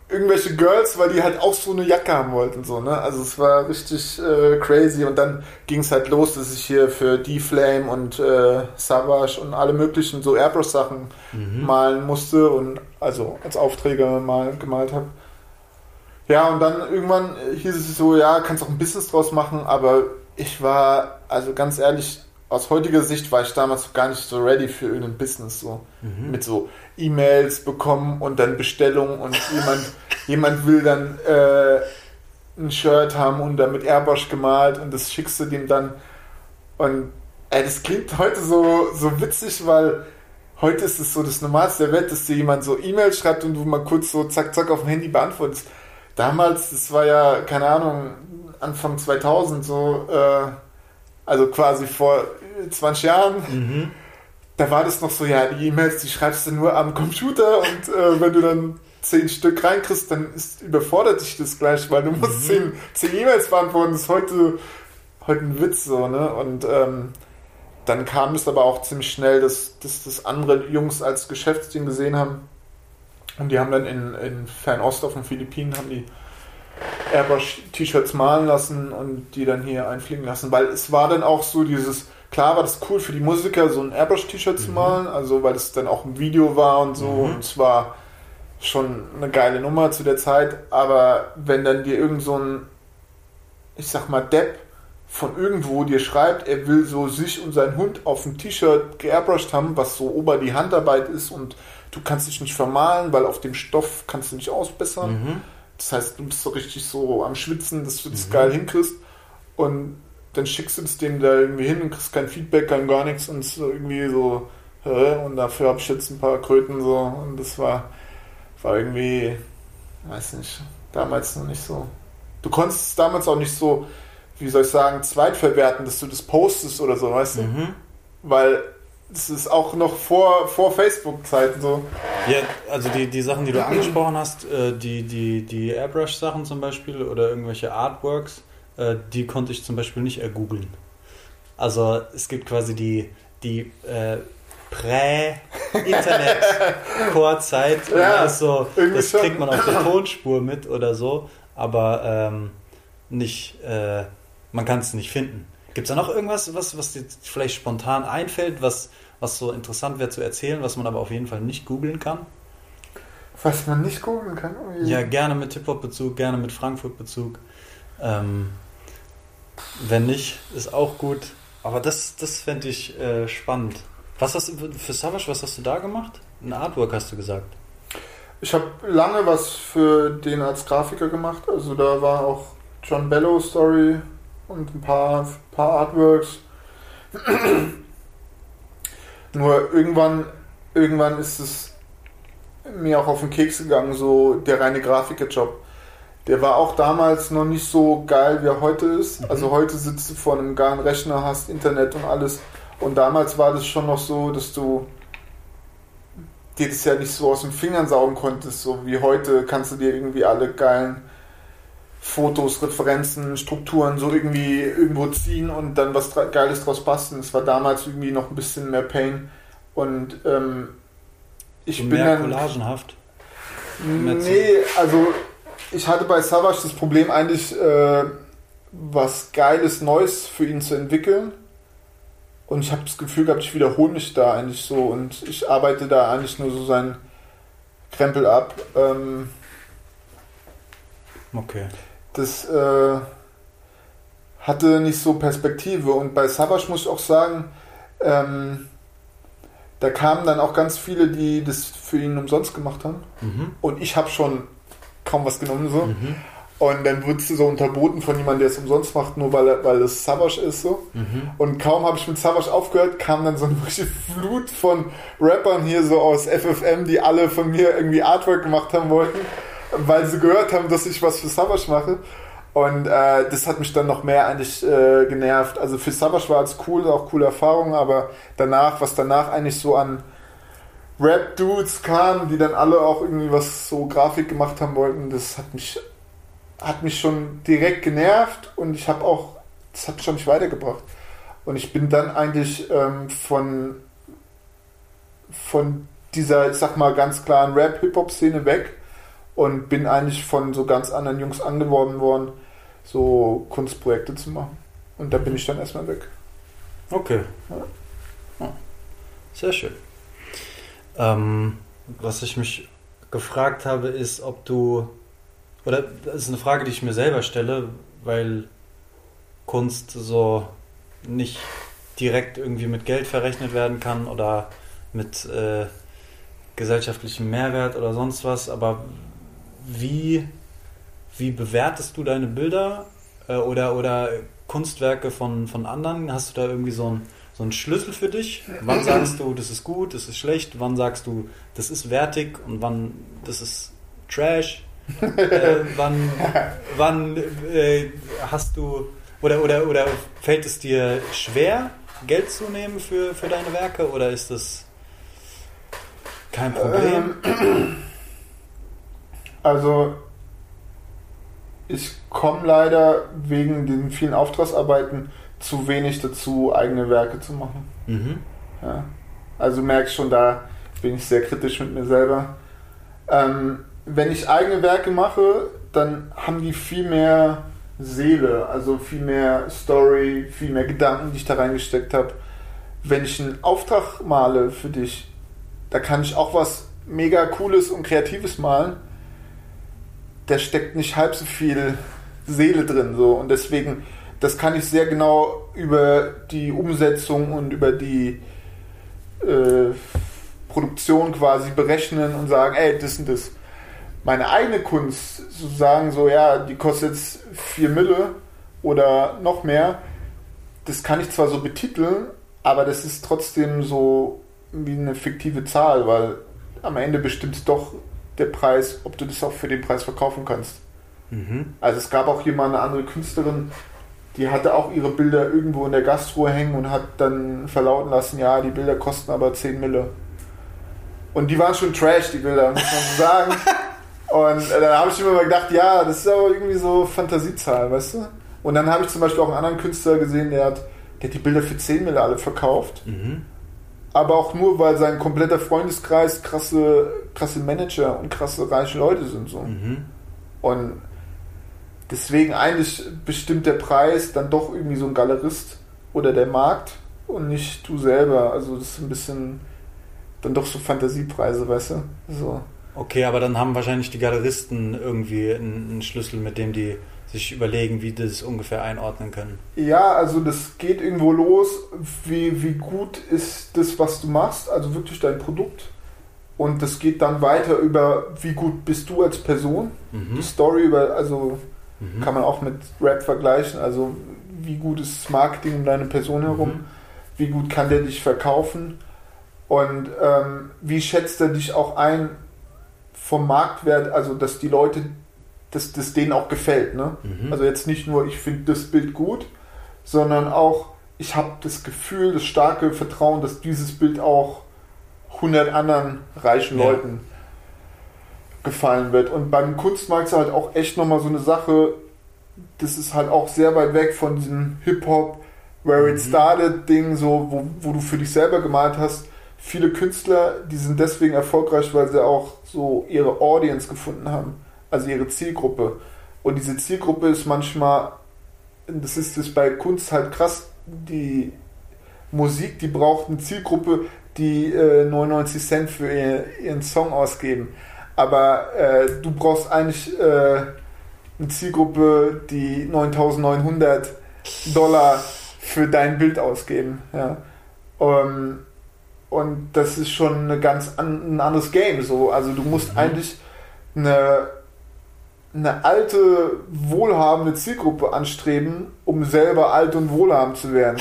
Irgendwelche Girls, weil die halt auch so eine Jacke haben wollten. So, ne? Also es war richtig äh, crazy und dann ging es halt los, dass ich hier für D-Flame und äh, Savage und alle möglichen so Airbrush-Sachen malen musste und also als Aufträge mal gemalt habe. Ja, und dann irgendwann hieß es so, ja, kannst auch ein Business draus machen, aber ich war, also ganz ehrlich, aus heutiger Sicht war ich damals gar nicht so ready für irgendein Business, so. Mit so E-Mails bekommen und dann Bestellungen und jemand, jemand will dann äh, ein Shirt haben und dann mit Airbrush gemalt und das schickst du dem dann. Und ey, das klingt heute so, so witzig, weil heute ist es so das Normalste der Welt, dass dir jemand so E-Mail schreibt und du mal kurz so zack, zack auf dem Handy beantwortest. Damals, das war ja, keine Ahnung, Anfang 2000 so, äh, also quasi vor 20 Jahren, da war das noch so, ja, die E-Mails, die schreibst du nur am Computer und äh, wenn du dann zehn Stück reinkriegst, dann ist, überfordert dich das gleich, weil du musst zehn, zehn E-Mails beantworten. Das ist heute, heute ein Witz so, ne? Und ähm, dann kam es aber auch ziemlich schnell, dass, dass das andere Jungs als Geschäftsding gesehen haben. Und die haben dann in, in Fernost auf den Philippinen haben die Airbrush-T-Shirts malen lassen und die dann hier einfliegen lassen, weil es war dann auch so dieses, klar war das cool für die Musiker, so ein Airbrush-T-Shirt zu malen, also weil es dann auch ein Video war und so und es war schon eine geile Nummer zu der Zeit, aber wenn dann dir irgend so ein, ich sag mal, Depp von irgendwo dir schreibt, er will so sich und seinen Hund auf dem T-Shirt geairbrushed haben, was so ober die Handarbeit ist und du kannst dich nicht vermalen, weil auf dem Stoff kannst du nicht ausbessern. Das heißt, du bist so richtig so am Schwitzen, dass du das geil hinkriegst. Und dann schickst du das dem da irgendwie hin und kriegst kein Feedback, kein gar nichts und so irgendwie so, hä? und dafür habe ich jetzt ein paar Kröten so und das war, war irgendwie, weiß nicht, damals noch nicht so. Du konntest es damals auch nicht so wie soll ich sagen, zweitverwerten, dass du das postest oder so, weißt du? Mhm. Weil es ist auch noch vor, vor Facebook-Zeiten so. Ja, also die, die Sachen, die du angesprochen hast, äh, die, die, die Airbrush-Sachen zum Beispiel oder irgendwelche Artworks, äh, die konnte ich zum Beispiel nicht ergoogeln. Also es gibt quasi die, die äh, Prä-Internet-Core-Zeit. Ja, so, das schon. kriegt man auf der Tonspur mit oder so, aber ähm, nicht, äh, man kann es nicht finden. Gibt es da noch irgendwas, was, was dir vielleicht spontan einfällt, was, was so interessant wäre zu erzählen, was man aber auf jeden Fall nicht googeln kann? Was man nicht googeln kann. irgendwie. Ja, gerne mit Hip-Hop-Bezug, gerne mit Frankfurt-Bezug. Ähm, wenn nicht, ist auch gut. Aber das, das fände ich äh, spannend. Was hast du für Savage, was hast du da gemacht? Ein Artwork hast du gesagt. Ich habe lange was für den als Grafiker gemacht. Also da war auch John Bellow Story und ein paar, paar Artworks. Nur irgendwann, irgendwann ist es mir auch auf den Keks gegangen, so der reine Grafikerjob. Der war auch damals noch nicht so geil, wie er heute ist. Also heute sitzt du vor einem geilen Rechner, hast Internet und alles. Und damals war das schon noch so, dass du dir das ja nicht so aus den Fingern saugen konntest, so wie heute kannst du dir irgendwie alle geilen Fotos, Referenzen, Strukturen so irgendwie irgendwo ziehen und dann was Geiles draus basteln. Es war damals irgendwie noch ein bisschen mehr Pain und ähm, ich So bin mehr dann collagenhaft. Nee, also ich hatte bei Savage das Problem eigentlich äh, was Geiles Neues für ihn zu entwickeln. Und ich habe das Gefühl gehabt, ich wiederhole mich da eigentlich so und ich arbeite da eigentlich nur so seinen Krempel ab. Ähm, Okay. das äh, hatte nicht so Perspektive. Und bei Savage muss ich auch sagen, ähm, da kamen dann auch ganz viele, die das für ihn umsonst gemacht haben. Mhm. Und ich habe schon kaum was genommen so. Mhm. Und dann wurdest du so unterboten von jemandem, der es umsonst macht, nur weil, weil es Savage ist so. Mhm. Und kaum habe ich mit Savage aufgehört, kam dann so eine wirkliche Flut von Rappern hier so aus FFM, die alle von mir irgendwie Artwork gemacht haben wollten, weil sie gehört haben, dass ich was für Savage mache. Und äh, das hat mich dann noch mehr eigentlich äh, genervt. Also für Savage war es cool, auch coole Erfahrung, aber danach, was danach eigentlich so an Rap-Dudes kamen, die dann alle auch irgendwie was so Grafik gemacht haben wollten, das hat mich, hat mich schon direkt genervt und ich habe auch, das hat mich schon nicht weitergebracht. Und ich bin dann eigentlich ähm, von, von dieser, ich sag mal, ganz klaren Rap-Hip-Hop-Szene weg und bin eigentlich von so ganz anderen Jungs angeworben worden, so Kunstprojekte zu machen. Und da bin ich dann erstmal weg. Okay. Ja. Sehr schön. Ähm, was ich mich gefragt habe, ist, ob du, oder das ist eine Frage, die ich mir selber stelle, weil Kunst so nicht direkt irgendwie mit Geld verrechnet werden kann oder mit äh, gesellschaftlichem Mehrwert oder sonst was, aber wie, wie bewertest du deine Bilder äh, oder, oder Kunstwerke von, von anderen? Hast du da irgendwie so einen so einen Schlüssel für dich? Wann sagst du, das ist gut, das ist schlecht? Wann sagst du, das ist wertig und wann das ist Trash? äh, wann wann äh, hast du oder, oder, oder fällt es dir schwer, Geld zu nehmen für, für deine Werke oder ist das kein Problem? Ähm, also, ich komme leider wegen den vielen Auftragsarbeiten zu wenig dazu, eigene Werke zu machen. Mhm. Ja. Also merkst schon, da bin ich sehr kritisch mit mir selber. Ähm, wenn ich eigene Werke mache, dann haben die viel mehr Seele, also viel mehr Story, viel mehr Gedanken, die ich da reingesteckt habe. Wenn ich einen Auftrag male für dich, da kann ich auch was mega Cooles und Kreatives malen. Da steckt nicht halb so viel Seele drin, so und deswegen, das kann ich sehr genau über die Umsetzung und über die äh, Produktion quasi berechnen und sagen, ey, das und das. Meine eigene Kunst, zu sagen, so, ja, die kostet jetzt 4 Mille oder noch mehr, das kann ich zwar so betiteln, aber das ist trotzdem so wie eine fiktive Zahl, weil am Ende bestimmt doch der Preis, ob du das auch für den Preis verkaufen kannst. Mhm. Also es gab auch hier mal eine andere Künstlerin, die hatte auch ihre Bilder irgendwo in der Gastruhe hängen und hat dann verlauten lassen, ja, die Bilder kosten aber 10 Mille. Und die waren schon trash, die Bilder, muss man so sagen. Und äh, dann habe ich immer mal gedacht, ja, das ist aber irgendwie so Fantasiezahl, weißt du? Und dann habe ich zum Beispiel auch einen anderen Künstler gesehen, der hat, der hat die Bilder für 10 Mille alle verkauft. Mhm. Aber auch nur, weil sein kompletter Freundeskreis krasse, krasse Manager und krasse reiche Leute sind. So. Mhm. Und deswegen eigentlich bestimmt der Preis dann doch irgendwie so ein Galerist oder der Markt und nicht du selber. Also das ist ein bisschen dann doch so Fantasiepreise, weißt du? So. Okay, aber dann haben wahrscheinlich die Galeristen irgendwie einen, Schlüssel, mit dem die sich überlegen, wie das ungefähr einordnen können. Ja, also das geht irgendwo los, wie, wie gut ist das, was du machst, also wirklich dein Produkt. Und das geht dann weiter über, wie gut bist du als Person. Mhm. Die Story über, also Mhm. kann man auch mit Rap vergleichen, also wie gut ist das Marketing um deine Person herum, Mhm. wie gut kann der dich verkaufen und ähm, wie schätzt er dich auch ein vom Marktwert, also dass die Leute, dass das denen auch gefällt, ne? Mhm. Also jetzt nicht nur, ich finde das Bild gut, sondern auch, ich habe das Gefühl, das starke Vertrauen, dass dieses Bild auch 100 anderen reichen Ja. Leuten gefallen wird. Und beim Kunstmarkt ist halt auch echt nochmal so eine Sache, das ist halt auch sehr weit weg von diesem Hip-Hop, where it Mhm. started Ding, so, wo, wo du für dich selber gemalt hast. Viele Künstler, die sind deswegen erfolgreich, weil sie auch so ihre Audience gefunden haben, also ihre Zielgruppe. Und diese Zielgruppe ist manchmal, das ist das bei Kunst halt krass, die Musik, die braucht eine Zielgruppe, die äh, 99 Cent für ihr, ihren Song ausgeben. Aber äh, du brauchst eigentlich äh, eine Zielgruppe, die 9900 Dollar für dein Bild ausgeben. Ja. Ähm, und das ist schon eine ganz an, ein anderes Game. So. Also du musst Mhm. eigentlich eine, eine alte, wohlhabende Zielgruppe anstreben, um selber alt und wohlhabend zu werden.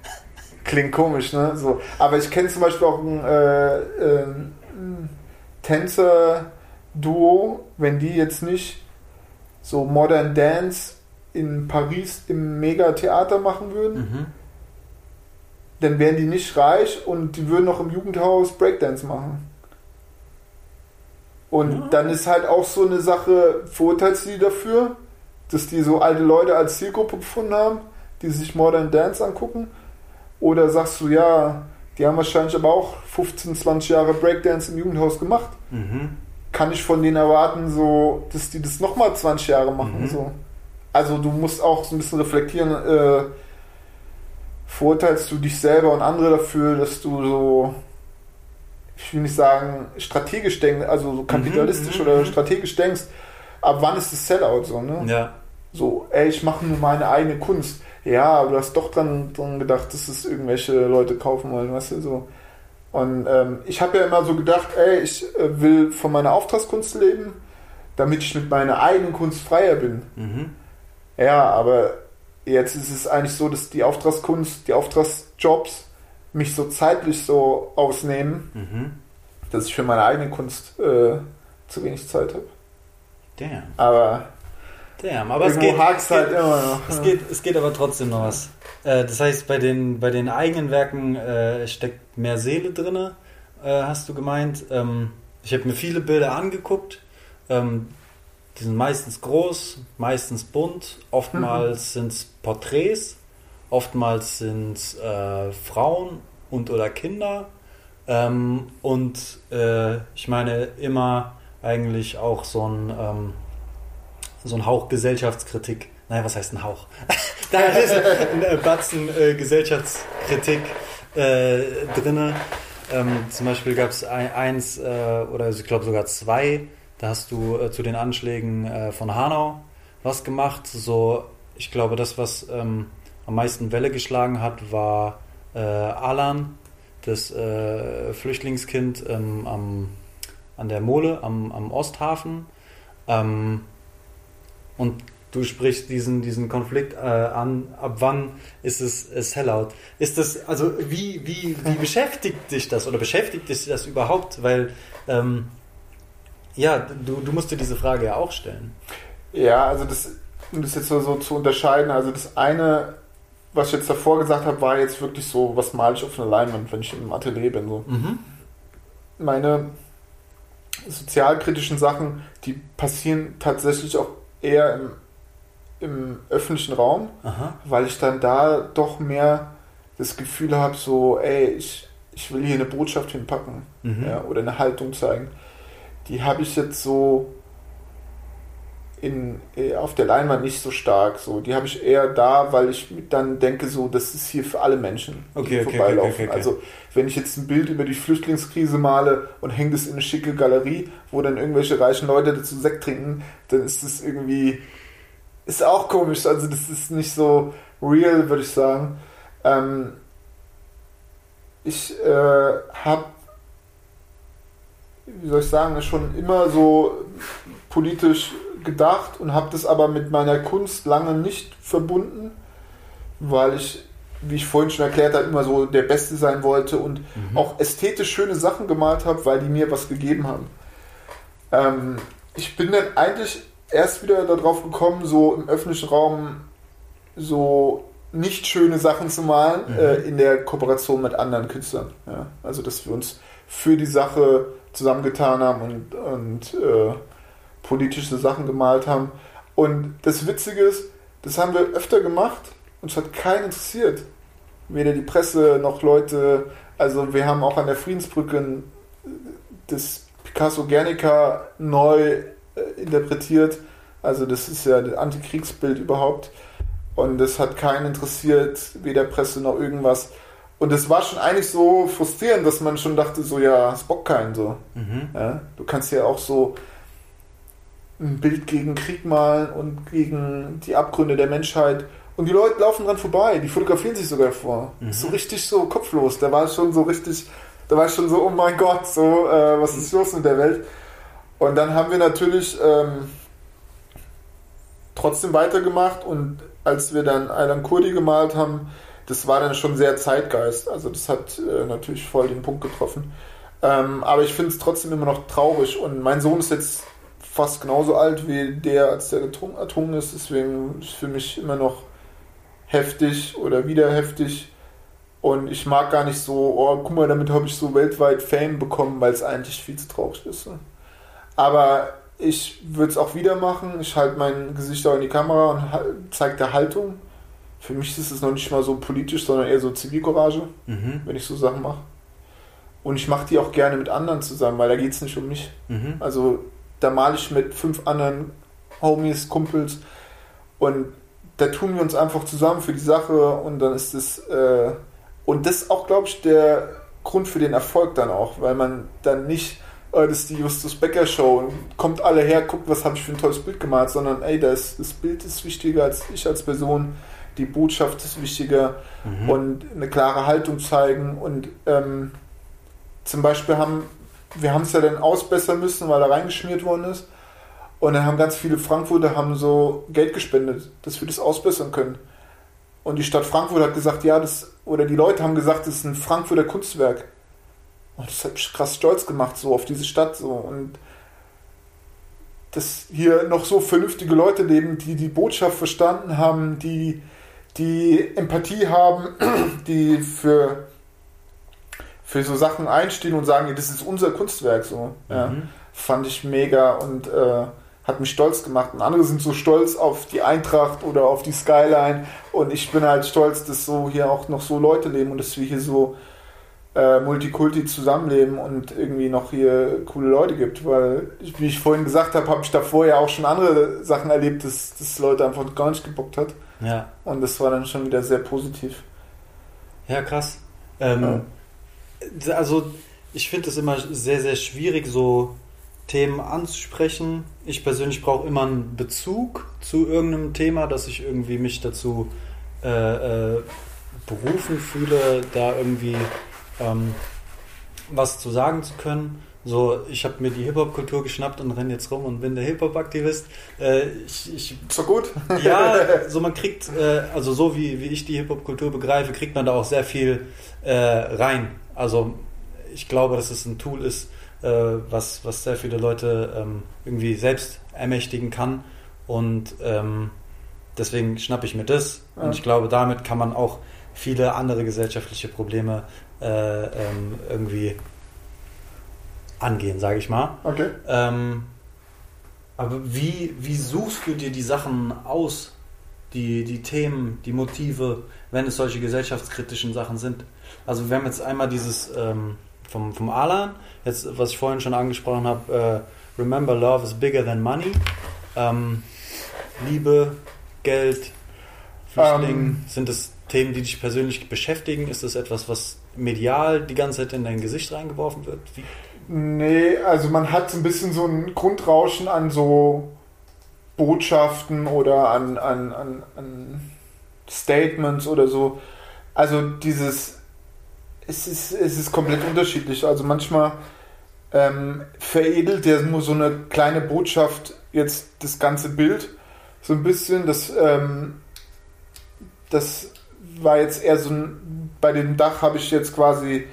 Klingt komisch, ne? So. Aber ich kenne zum Beispiel auch ein, äh, äh, ein Tänzer-Duo, wenn die jetzt nicht so Modern Dance in Paris im Megatheater machen würden, Mhm. dann wären die nicht reich und die würden noch im Jugendhaus Breakdance machen. Und Ja. dann ist halt auch so eine Sache, verurteilst du die dafür, dass die so alte Leute als Zielgruppe gefunden haben, die sich Modern Dance angucken? Oder sagst du, ja, die haben wahrscheinlich aber auch 15, 20 Jahre Breakdance im Jugendhaus gemacht. Mhm. Kann ich von denen erwarten, so, dass die das nochmal 20 Jahre machen? Mhm. So. Also du musst auch so ein bisschen reflektieren, äh, verurteilst du dich selber und andere dafür, dass du so, ich will nicht sagen, strategisch denkst, also so kapitalistisch mhm, oder mhm. strategisch denkst, ab wann ist das Sellout so, ne? Ja. So, ey, ich mache nur meine eigene Kunst. Ja, aber du hast doch dran, dran gedacht, dass es irgendwelche Leute kaufen wollen, weißt du, so. Und ähm, ich habe ja immer so gedacht, ey, ich äh, will von meiner Auftragskunst leben, damit ich mit meiner eigenen Kunst freier bin. Mhm. Ja, aber jetzt ist es eigentlich so, dass die Auftragskunst, die Auftragsjobs mich so zeitlich so ausnehmen, Mhm. dass ich für meine eigene Kunst äh, zu wenig Zeit habe. Damn. Aber, Damn. Aber es geht, hakt's es, halt geht, immer noch. es, geht, es geht aber trotzdem noch was. Äh, das heißt, bei den, bei den eigenen Werken äh, steckt mehr Seele drin, äh, hast du gemeint. Ähm, ich habe mir viele Bilder angeguckt. Ähm, die sind meistens groß, meistens bunt. Oftmals sind es Porträts, oftmals sind es äh, Frauen und oder Kinder. Ähm, und äh, ich meine immer eigentlich auch so ein, ähm, so ein Hauch Gesellschaftskritik. Naja, was heißt ein Hauch? da ist ein Batzen äh, Gesellschaftskritik äh, drin. Ähm, zum Beispiel gab es ein, eins äh, oder ich glaube sogar zwei. Da hast du äh, zu den Anschlägen äh, von Hanau was gemacht. So, ich glaube, das, was ähm, am meisten Welle geschlagen hat, war äh, Alan, das äh, Flüchtlingskind ähm, am, an der Mole, am, am Osthafen. Ähm, und du sprichst diesen, diesen Konflikt äh, an, ab wann ist es äh, Sellout? Ist das, also wie, wie, wie beschäftigt dich das oder beschäftigt dich das überhaupt? Weil, ähm, ja, du, du musst dir diese Frage ja auch stellen. Ja, also das um das jetzt so, so zu unterscheiden, also das eine, was ich jetzt davor gesagt habe, war jetzt wirklich so, was male ich auf einer Leinwand, wenn ich im Atelier bin. So. Mhm. Meine sozialkritischen Sachen, die passieren tatsächlich auch eher im, im öffentlichen Raum, Aha. weil ich dann da doch mehr das Gefühl habe, so, ey, ich, ich will hier eine Botschaft hinpacken Mhm. ja, oder eine Haltung zeigen. Die habe ich jetzt so in, äh, auf der Leinwand nicht so stark. So. Die habe ich eher da, weil ich dann denke, so, das ist hier für alle Menschen, die Okay, okay, vorbeilaufen. okay. Also wenn ich jetzt ein Bild über die Flüchtlingskrise male und hänge das in eine schicke Galerie, wo dann irgendwelche reichen Leute dazu Sekt trinken, dann ist das irgendwie, ist auch komisch. Also das ist nicht so real, würde ich sagen. Ähm, ich äh, habe, wie soll ich sagen, schon immer so politisch gedacht und habe das aber mit meiner Kunst lange nicht verbunden, weil ich, wie ich vorhin schon erklärt habe, immer so der Beste sein wollte und auch ästhetisch schöne Sachen gemalt habe, weil die mir was gegeben haben. Ähm, ich bin dann eigentlich erst wieder darauf gekommen, so im öffentlichen Raum so nicht schöne Sachen zu malen Mhm. äh, in der Kooperation mit anderen Künstlern. Ja? Also, dass wir uns für die Sache zusammengetan haben und, und äh, politische Sachen gemalt haben. Und das Witzige ist, das haben wir öfter gemacht und es hat keinen interessiert. Weder die Presse noch Leute. Also, wir haben auch an der Friedensbrücke das Picasso Guernica neu äh, interpretiert. Also, das ist ja das Antikriegsbild überhaupt. Und das hat keinen interessiert, weder Presse noch irgendwas. Und es war schon eigentlich so frustrierend, dass man schon dachte, so, ja, es bockt keinen so. Mhm. Ja? Du kannst ja auch so ein Bild gegen Krieg malen und gegen die Abgründe der Menschheit. Und die Leute laufen dran vorbei, die fotografieren sich sogar vor. Mhm. So richtig so kopflos. Da war es schon so richtig, da war ich schon so, oh mein Gott, so, äh, was ist los mit der Welt? Und dann haben wir natürlich ähm, trotzdem weitergemacht und als wir dann Aylan Kurdi gemalt haben, das war dann schon sehr Zeitgeist. Also das hat äh, natürlich voll den Punkt getroffen. Ähm, aber ich finde es trotzdem immer noch traurig und mein Sohn ist jetzt fast genauso alt wie der, als der getrunken, ertrunken ist. Deswegen ist es für mich immer noch heftig oder wieder heftig. Und ich mag gar nicht so, oh, guck mal, damit habe ich so weltweit Fame bekommen, weil es eigentlich viel zu traurig ist. ne? Aber ich würde es auch wieder machen. Ich halte mein Gesicht auch in die Kamera und zeige der Haltung. Für mich ist es noch nicht mal so politisch, sondern eher so Zivilcourage, Mhm. wenn ich so Sachen mache. Und ich mache die auch gerne mit anderen zusammen, weil da geht es nicht um mich. Mhm. Also da male ich mit fünf anderen Homies, Kumpels und da tun wir uns einfach zusammen für die Sache und dann ist es äh, und das ist auch, glaube ich, der Grund für den Erfolg dann auch, weil man dann nicht, äh, das ist die Justus Becker Show und kommt alle her, guckt, was habe ich für ein tolles Bild gemalt, sondern ey, das, das Bild ist wichtiger als ich als Person, die Botschaft ist wichtiger Mhm. und eine klare Haltung zeigen und ähm, zum Beispiel haben wir haben es ja dann ausbessern müssen, weil er reingeschmiert worden ist. Und dann haben ganz viele Frankfurter haben so Geld gespendet, dass wir das ausbessern können. Und die Stadt Frankfurt hat gesagt, ja, das, oder die Leute haben gesagt, das ist ein Frankfurter Kunstwerk. Und das hat mich krass stolz gemacht, so auf diese Stadt, so. Und dass hier noch so vernünftige Leute leben, die die Botschaft verstanden haben, die, die Empathie haben, die für, für so Sachen einstehen und sagen, das ist unser Kunstwerk, so. Ja Mhm. fand ich mega und äh, hat mich stolz gemacht. Und andere sind so stolz auf die Eintracht oder auf die Skyline und ich bin halt stolz, dass so hier auch noch so Leute leben und dass wir hier so äh, Multikulti zusammenleben und irgendwie noch hier coole Leute gibt, weil, ich- wie ich vorhin gesagt habe, habe ich davor ja auch schon andere Sachen erlebt, dass das Leute einfach gar nicht gebockt hat Ja. und das war dann schon wieder sehr positiv. Ja, krass. Ähm, Also, ich finde es immer sehr, sehr schwierig, so Themen anzusprechen. Ich persönlich brauche immer einen Bezug zu irgendeinem Thema, dass ich irgendwie mich dazu äh, äh, berufen fühle, da irgendwie ähm, was zu sagen zu können. So, ich habe mir die Hip-Hop-Kultur geschnappt und renne jetzt rum und bin der Hip-Hop-Aktivist. Äh, ich, ich doch gut? ja, so man kriegt, äh, also so wie, wie ich die Hip-Hop-Kultur begreife, kriegt man da auch sehr viel äh, rein. Also ich glaube, dass es ein Tool ist, äh, was, was sehr viele Leute ähm, irgendwie selbst ermächtigen kann. Und ähm, deswegen schnappe ich mir das. Ja. Und ich glaube, damit kann man auch viele andere gesellschaftliche Probleme äh, ähm, irgendwie angehen, sage ich mal. Okay. Ähm, aber wie, wie suchst du dir die Sachen aus, die, die Themen, die Motive, wenn es solche gesellschaftskritischen Sachen sind? Also wir haben jetzt einmal dieses ähm, vom, vom Alan, jetzt was ich vorhin schon angesprochen habe, äh, Remember Love is bigger than money. Ähm, Liebe, Geld, Flüchtling, Ähm. sind das Themen, die dich persönlich beschäftigen? Ist das etwas, was medial die ganze Zeit in dein Gesicht reingeworfen wird? Wie, Nee, also man hat so ein bisschen so ein Grundrauschen an so Botschaften oder an, an, an, an Statements oder so. Also dieses, es ist, es ist komplett unterschiedlich. Also manchmal ähm, veredelt ja nur so eine kleine Botschaft jetzt das ganze Bild so ein bisschen. Das, ähm, das war jetzt eher so ein, bei dem Dach habe ich jetzt quasi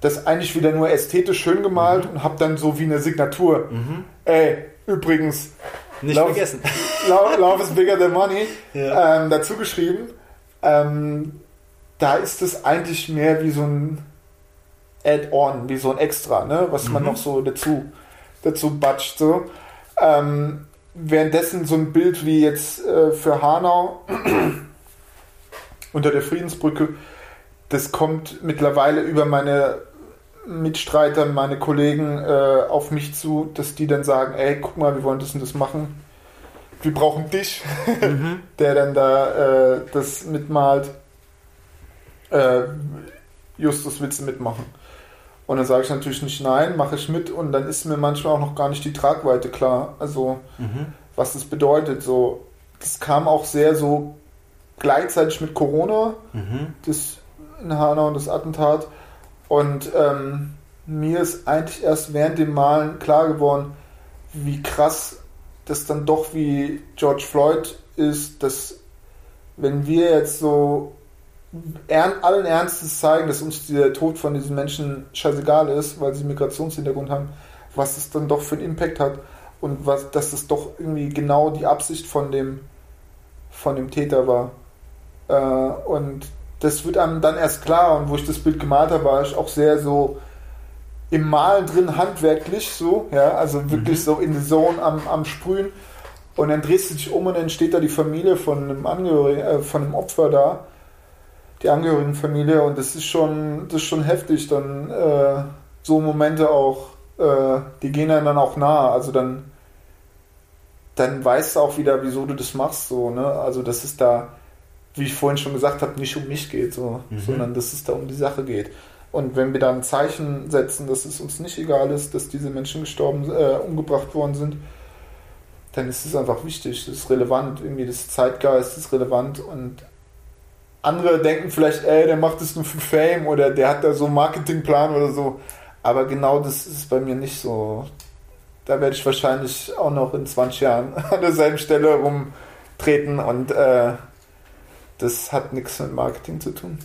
das eigentlich wieder nur ästhetisch schön gemalt und habe dann so wie eine Signatur. Mhm. Ey, übrigens, Nicht Lauf- vergessen. Love, Love is bigger than money Ja. ähm, dazu geschrieben. Ähm, da ist es eigentlich mehr wie so ein Add-on, wie so ein Extra, ne? was man Mhm. noch so dazu, dazu batscht. So. Ähm, währenddessen so ein Bild wie jetzt äh, für Hanau unter der Friedensbrücke, das kommt mittlerweile über meine Mitstreiter, meine Kollegen äh, auf mich zu, dass die dann sagen, ey, guck mal, wir wollen das und das machen. Wir brauchen dich, Mhm. der dann da äh, das mitmalt. Äh, Justus, willst du mitmachen? Und dann sage ich natürlich nicht nein, mache ich mit und dann ist mir manchmal auch noch gar nicht die Tragweite klar. Also Mhm. was das bedeutet. So, das kam auch sehr so gleichzeitig mit Corona, Mhm. das in Hanau und das Attentat. Und ähm, mir ist eigentlich erst während dem Malen klar geworden, wie krass das dann doch wie George Floyd ist, dass wenn wir jetzt so allen Ernstes zeigen, dass uns der Tod von diesen Menschen scheißegal ist, weil sie Migrationshintergrund haben, was es dann doch für einen Impact hat und was, dass das doch irgendwie genau die Absicht von dem, von dem Täter war. Äh, und das wird einem dann erst klar und wo ich das Bild gemalt habe, war ich auch sehr so im Malen drin, handwerklich so, ja, also wirklich Mhm. so in the Zone am, am Sprühen. Und dann drehst du dich um und dann steht da die Familie von einem Angehörigen, äh, von einem Opfer da, die Angehörigenfamilie und das ist schon, das ist schon heftig, dann äh, so Momente auch, äh, die gehen einem dann auch nahe, also dann, dann weißt du auch wieder, wieso du das machst, so, ne, also dass es da, wie ich vorhin schon gesagt habe, nicht um mich geht, so, Mhm. sondern dass es da um die Sache geht. Und wenn wir da ein Zeichen setzen, dass es uns nicht egal ist, dass diese Menschen gestorben, äh, umgebracht worden sind, dann ist es einfach wichtig, das ist relevant, irgendwie das Zeitgeist ist relevant und andere denken vielleicht, ey, der macht das nur für Fame oder der hat da so einen Marketingplan oder so, aber genau das ist bei mir nicht so. Da werde ich wahrscheinlich auch noch in 20 Jahren an derselben Stelle rumtreten und äh, das hat nichts mit Marketing zu tun.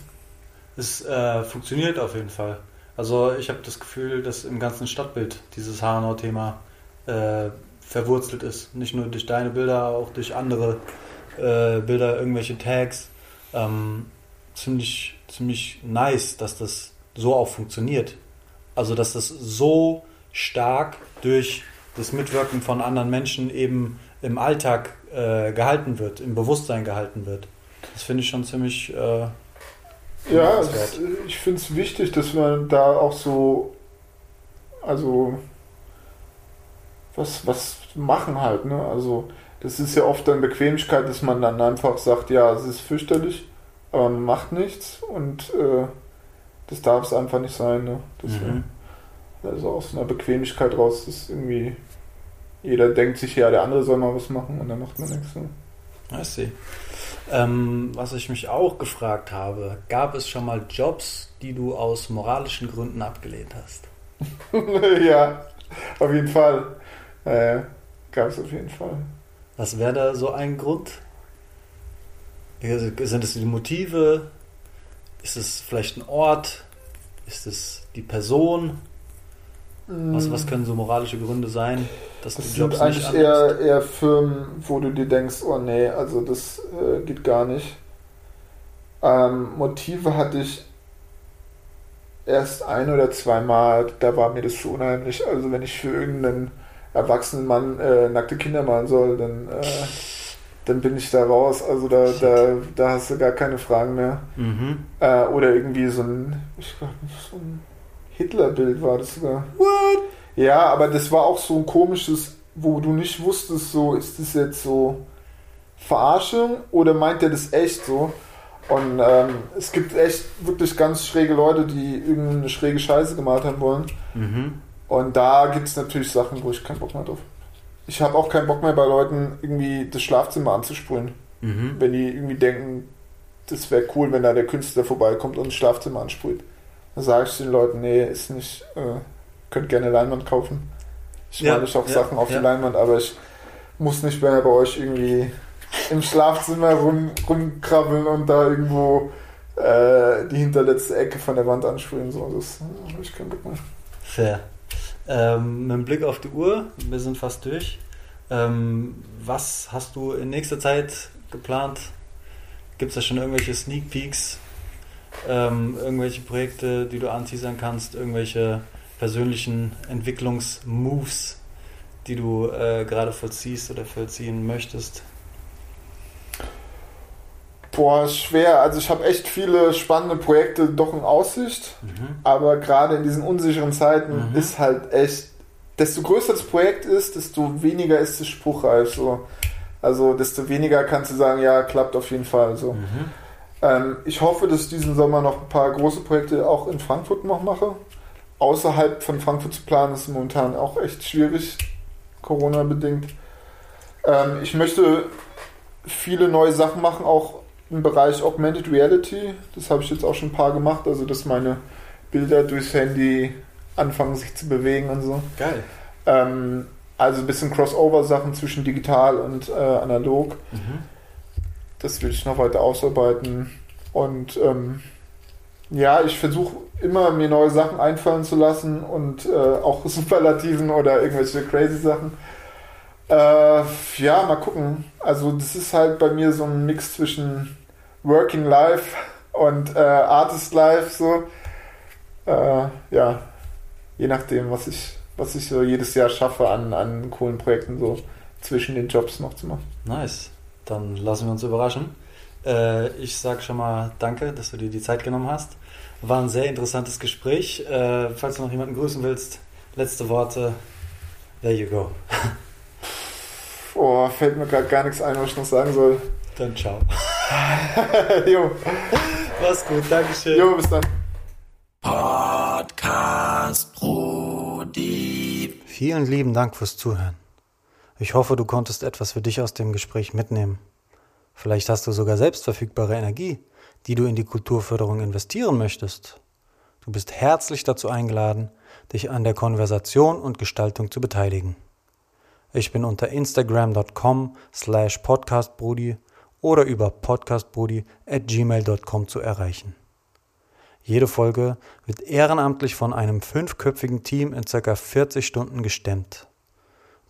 Es äh, funktioniert auf jeden Fall. Also ich habe das Gefühl, dass im ganzen Stadtbild dieses Hanau-Thema äh, verwurzelt ist. Nicht nur durch deine Bilder, auch durch andere äh, Bilder, irgendwelche Tags. Ähm, ziemlich, ziemlich nice, dass das so auch funktioniert. Also dass das so stark durch das Mitwirken von anderen Menschen eben im Alltag äh, gehalten wird, im Bewusstsein gehalten wird. Das finde ich schon ziemlich äh, Ja, es, ich finde es wichtig, dass man da auch so, also was, was machen halt, ne? Also das ist ja oft dann Bequemlichkeit, dass man dann einfach sagt, ja, es ist fürchterlich, aber man macht nichts und äh, das darf es einfach nicht sein, ne? Deswegen, Mhm. Also aus einer Bequemlichkeit raus ist irgendwie, jeder denkt sich, ja, der andere soll mal was machen und dann macht man nichts. Ne? I see. Ähm, was ich mich auch gefragt habe, gab es schon mal Jobs, die du aus moralischen Gründen abgelehnt hast? ja, auf jeden Fall. Äh, Gab es auf jeden Fall. Was wäre da so ein Grund? Sind es die Motive? Ist es vielleicht ein Ort? Ist es die Person? Was, was können so moralische Gründe sein? dass Das du Jobs sind nicht eigentlich annimmst? eher, eher Firmen, wo du dir denkst, oh nee, also das äh, geht gar nicht. Ähm, Motive hatte ich erst ein oder zweimal, da war mir das zu unheimlich. Also wenn ich für irgendeinen erwachsenen Mann äh, nackte Kinder malen soll, dann, äh, dann bin ich da raus. Also da, da, da hast du gar keine Fragen mehr. Mhm. Äh, oder irgendwie so ein, ich glaub, so ein Hitlerbild war das sogar. What? Ja, aber das war auch so ein komisches, wo du nicht wusstest, so ist das jetzt so Verarschung oder meint er das echt so? Und ähm, es gibt echt wirklich ganz schräge Leute, die irgendeine schräge Scheiße gemalt haben wollen. Mhm. Und da gibt es natürlich Sachen, wo ich keinen Bock mehr drauf. Ich habe auch keinen Bock mehr bei Leuten irgendwie das Schlafzimmer anzusprühen. Mhm. Wenn die irgendwie denken, das wäre cool, wenn da der Künstler vorbeikommt und das Schlafzimmer ansprüht. Dann sage ich den Leuten, nee, ist nicht, äh, könnt gerne Leinwand kaufen. Ich Ja, male ich auch ja, Sachen auf ja. die Leinwand, aber ich muss nicht mehr bei euch irgendwie im Schlafzimmer rum, rumkrabbeln und da irgendwo äh, die hinterletzte Ecke von der Wand ansprühen. So, das habe ich keinen Bock mehr. Fair. Ähm, mit Blick auf die Uhr, wir sind fast durch. Ähm, was hast du in nächster Zeit geplant? Gibt es da schon irgendwelche Sneak Peeks? Ähm, irgendwelche Projekte, die du anteasern kannst? Irgendwelche persönlichen Entwicklungsmoves, die du äh, gerade vollziehst oder vollziehen möchtest? Boah, schwer. Also ich habe echt viele spannende Projekte doch in Aussicht. Mhm. Aber gerade in diesen unsicheren Zeiten Mhm. ist halt echt, desto größer das Projekt ist, desto weniger ist es spruchreif. So. Also desto weniger kannst du sagen, ja, klappt auf jeden Fall. So. Mhm. Ähm, ich hoffe, dass ich diesen Sommer noch ein paar große Projekte auch in Frankfurt noch mache. Außerhalb von Frankfurt zu planen ist momentan auch echt schwierig, Corona-bedingt. Ähm, ich möchte viele neue Sachen machen, auch im Bereich Augmented Reality. Das habe ich jetzt auch schon ein paar gemacht, also dass meine Bilder durchs Handy anfangen sich zu bewegen und so. Geil. Ähm, also ein bisschen Crossover-Sachen zwischen digital und äh, analog. Mhm. Das will ich noch weiter ausarbeiten. Und ähm, ja, ich versuche immer mir neue Sachen einfallen zu lassen und äh, auch Superlativen oder irgendwelche crazy Sachen. Äh, ja, mal gucken. Also das ist halt bei mir so ein Mix zwischen Working Life und äh, Artist Life so. Äh, ja, je nachdem, was ich, was ich so jedes Jahr schaffe an, an coolen Projekten so zwischen den Jobs noch zu machen. Nice. Dann lassen wir uns überraschen. Äh, ich sage schon mal danke, dass du dir die Zeit genommen hast. War ein sehr interessantes Gespräch. Äh, falls du noch jemanden grüßen willst, letzte Worte. There you go. Oh, fällt mir gerade gar nichts ein, was ich noch sagen soll. Dann ciao. jo, Mach's gut, Dankeschön. jo, bis dann. Podcast Brody. Vielen lieben Dank fürs Zuhören. Ich hoffe, du konntest etwas für dich aus dem Gespräch mitnehmen. Vielleicht hast du sogar selbst verfügbare Energie, die du in die Kulturförderung investieren möchtest. Du bist herzlich dazu eingeladen, dich an der Konversation und Gestaltung zu beteiligen. Ich bin unter instagram.com slash podcastbrudi oder über podcastbrudi at gmail.com zu erreichen. Jede Folge wird ehrenamtlich von einem fünfköpfigen Team in ca. 40 Stunden gestemmt.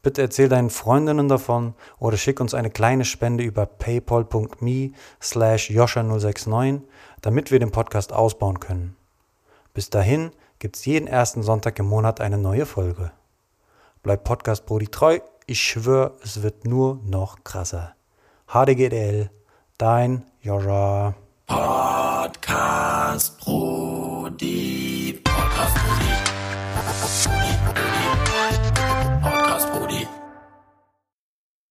Bitte erzähl deinen Freundinnen davon oder schick uns eine kleine Spende über paypal.me slash joscha069, damit wir den Podcast ausbauen können. Bis dahin gibt's jeden ersten Sonntag im Monat eine neue Folge. Bleib Podcast Brody treu, ich schwöre, es wird nur noch krasser. HDGDL, dein Joscha. Podcast Brody. Podcast Brody.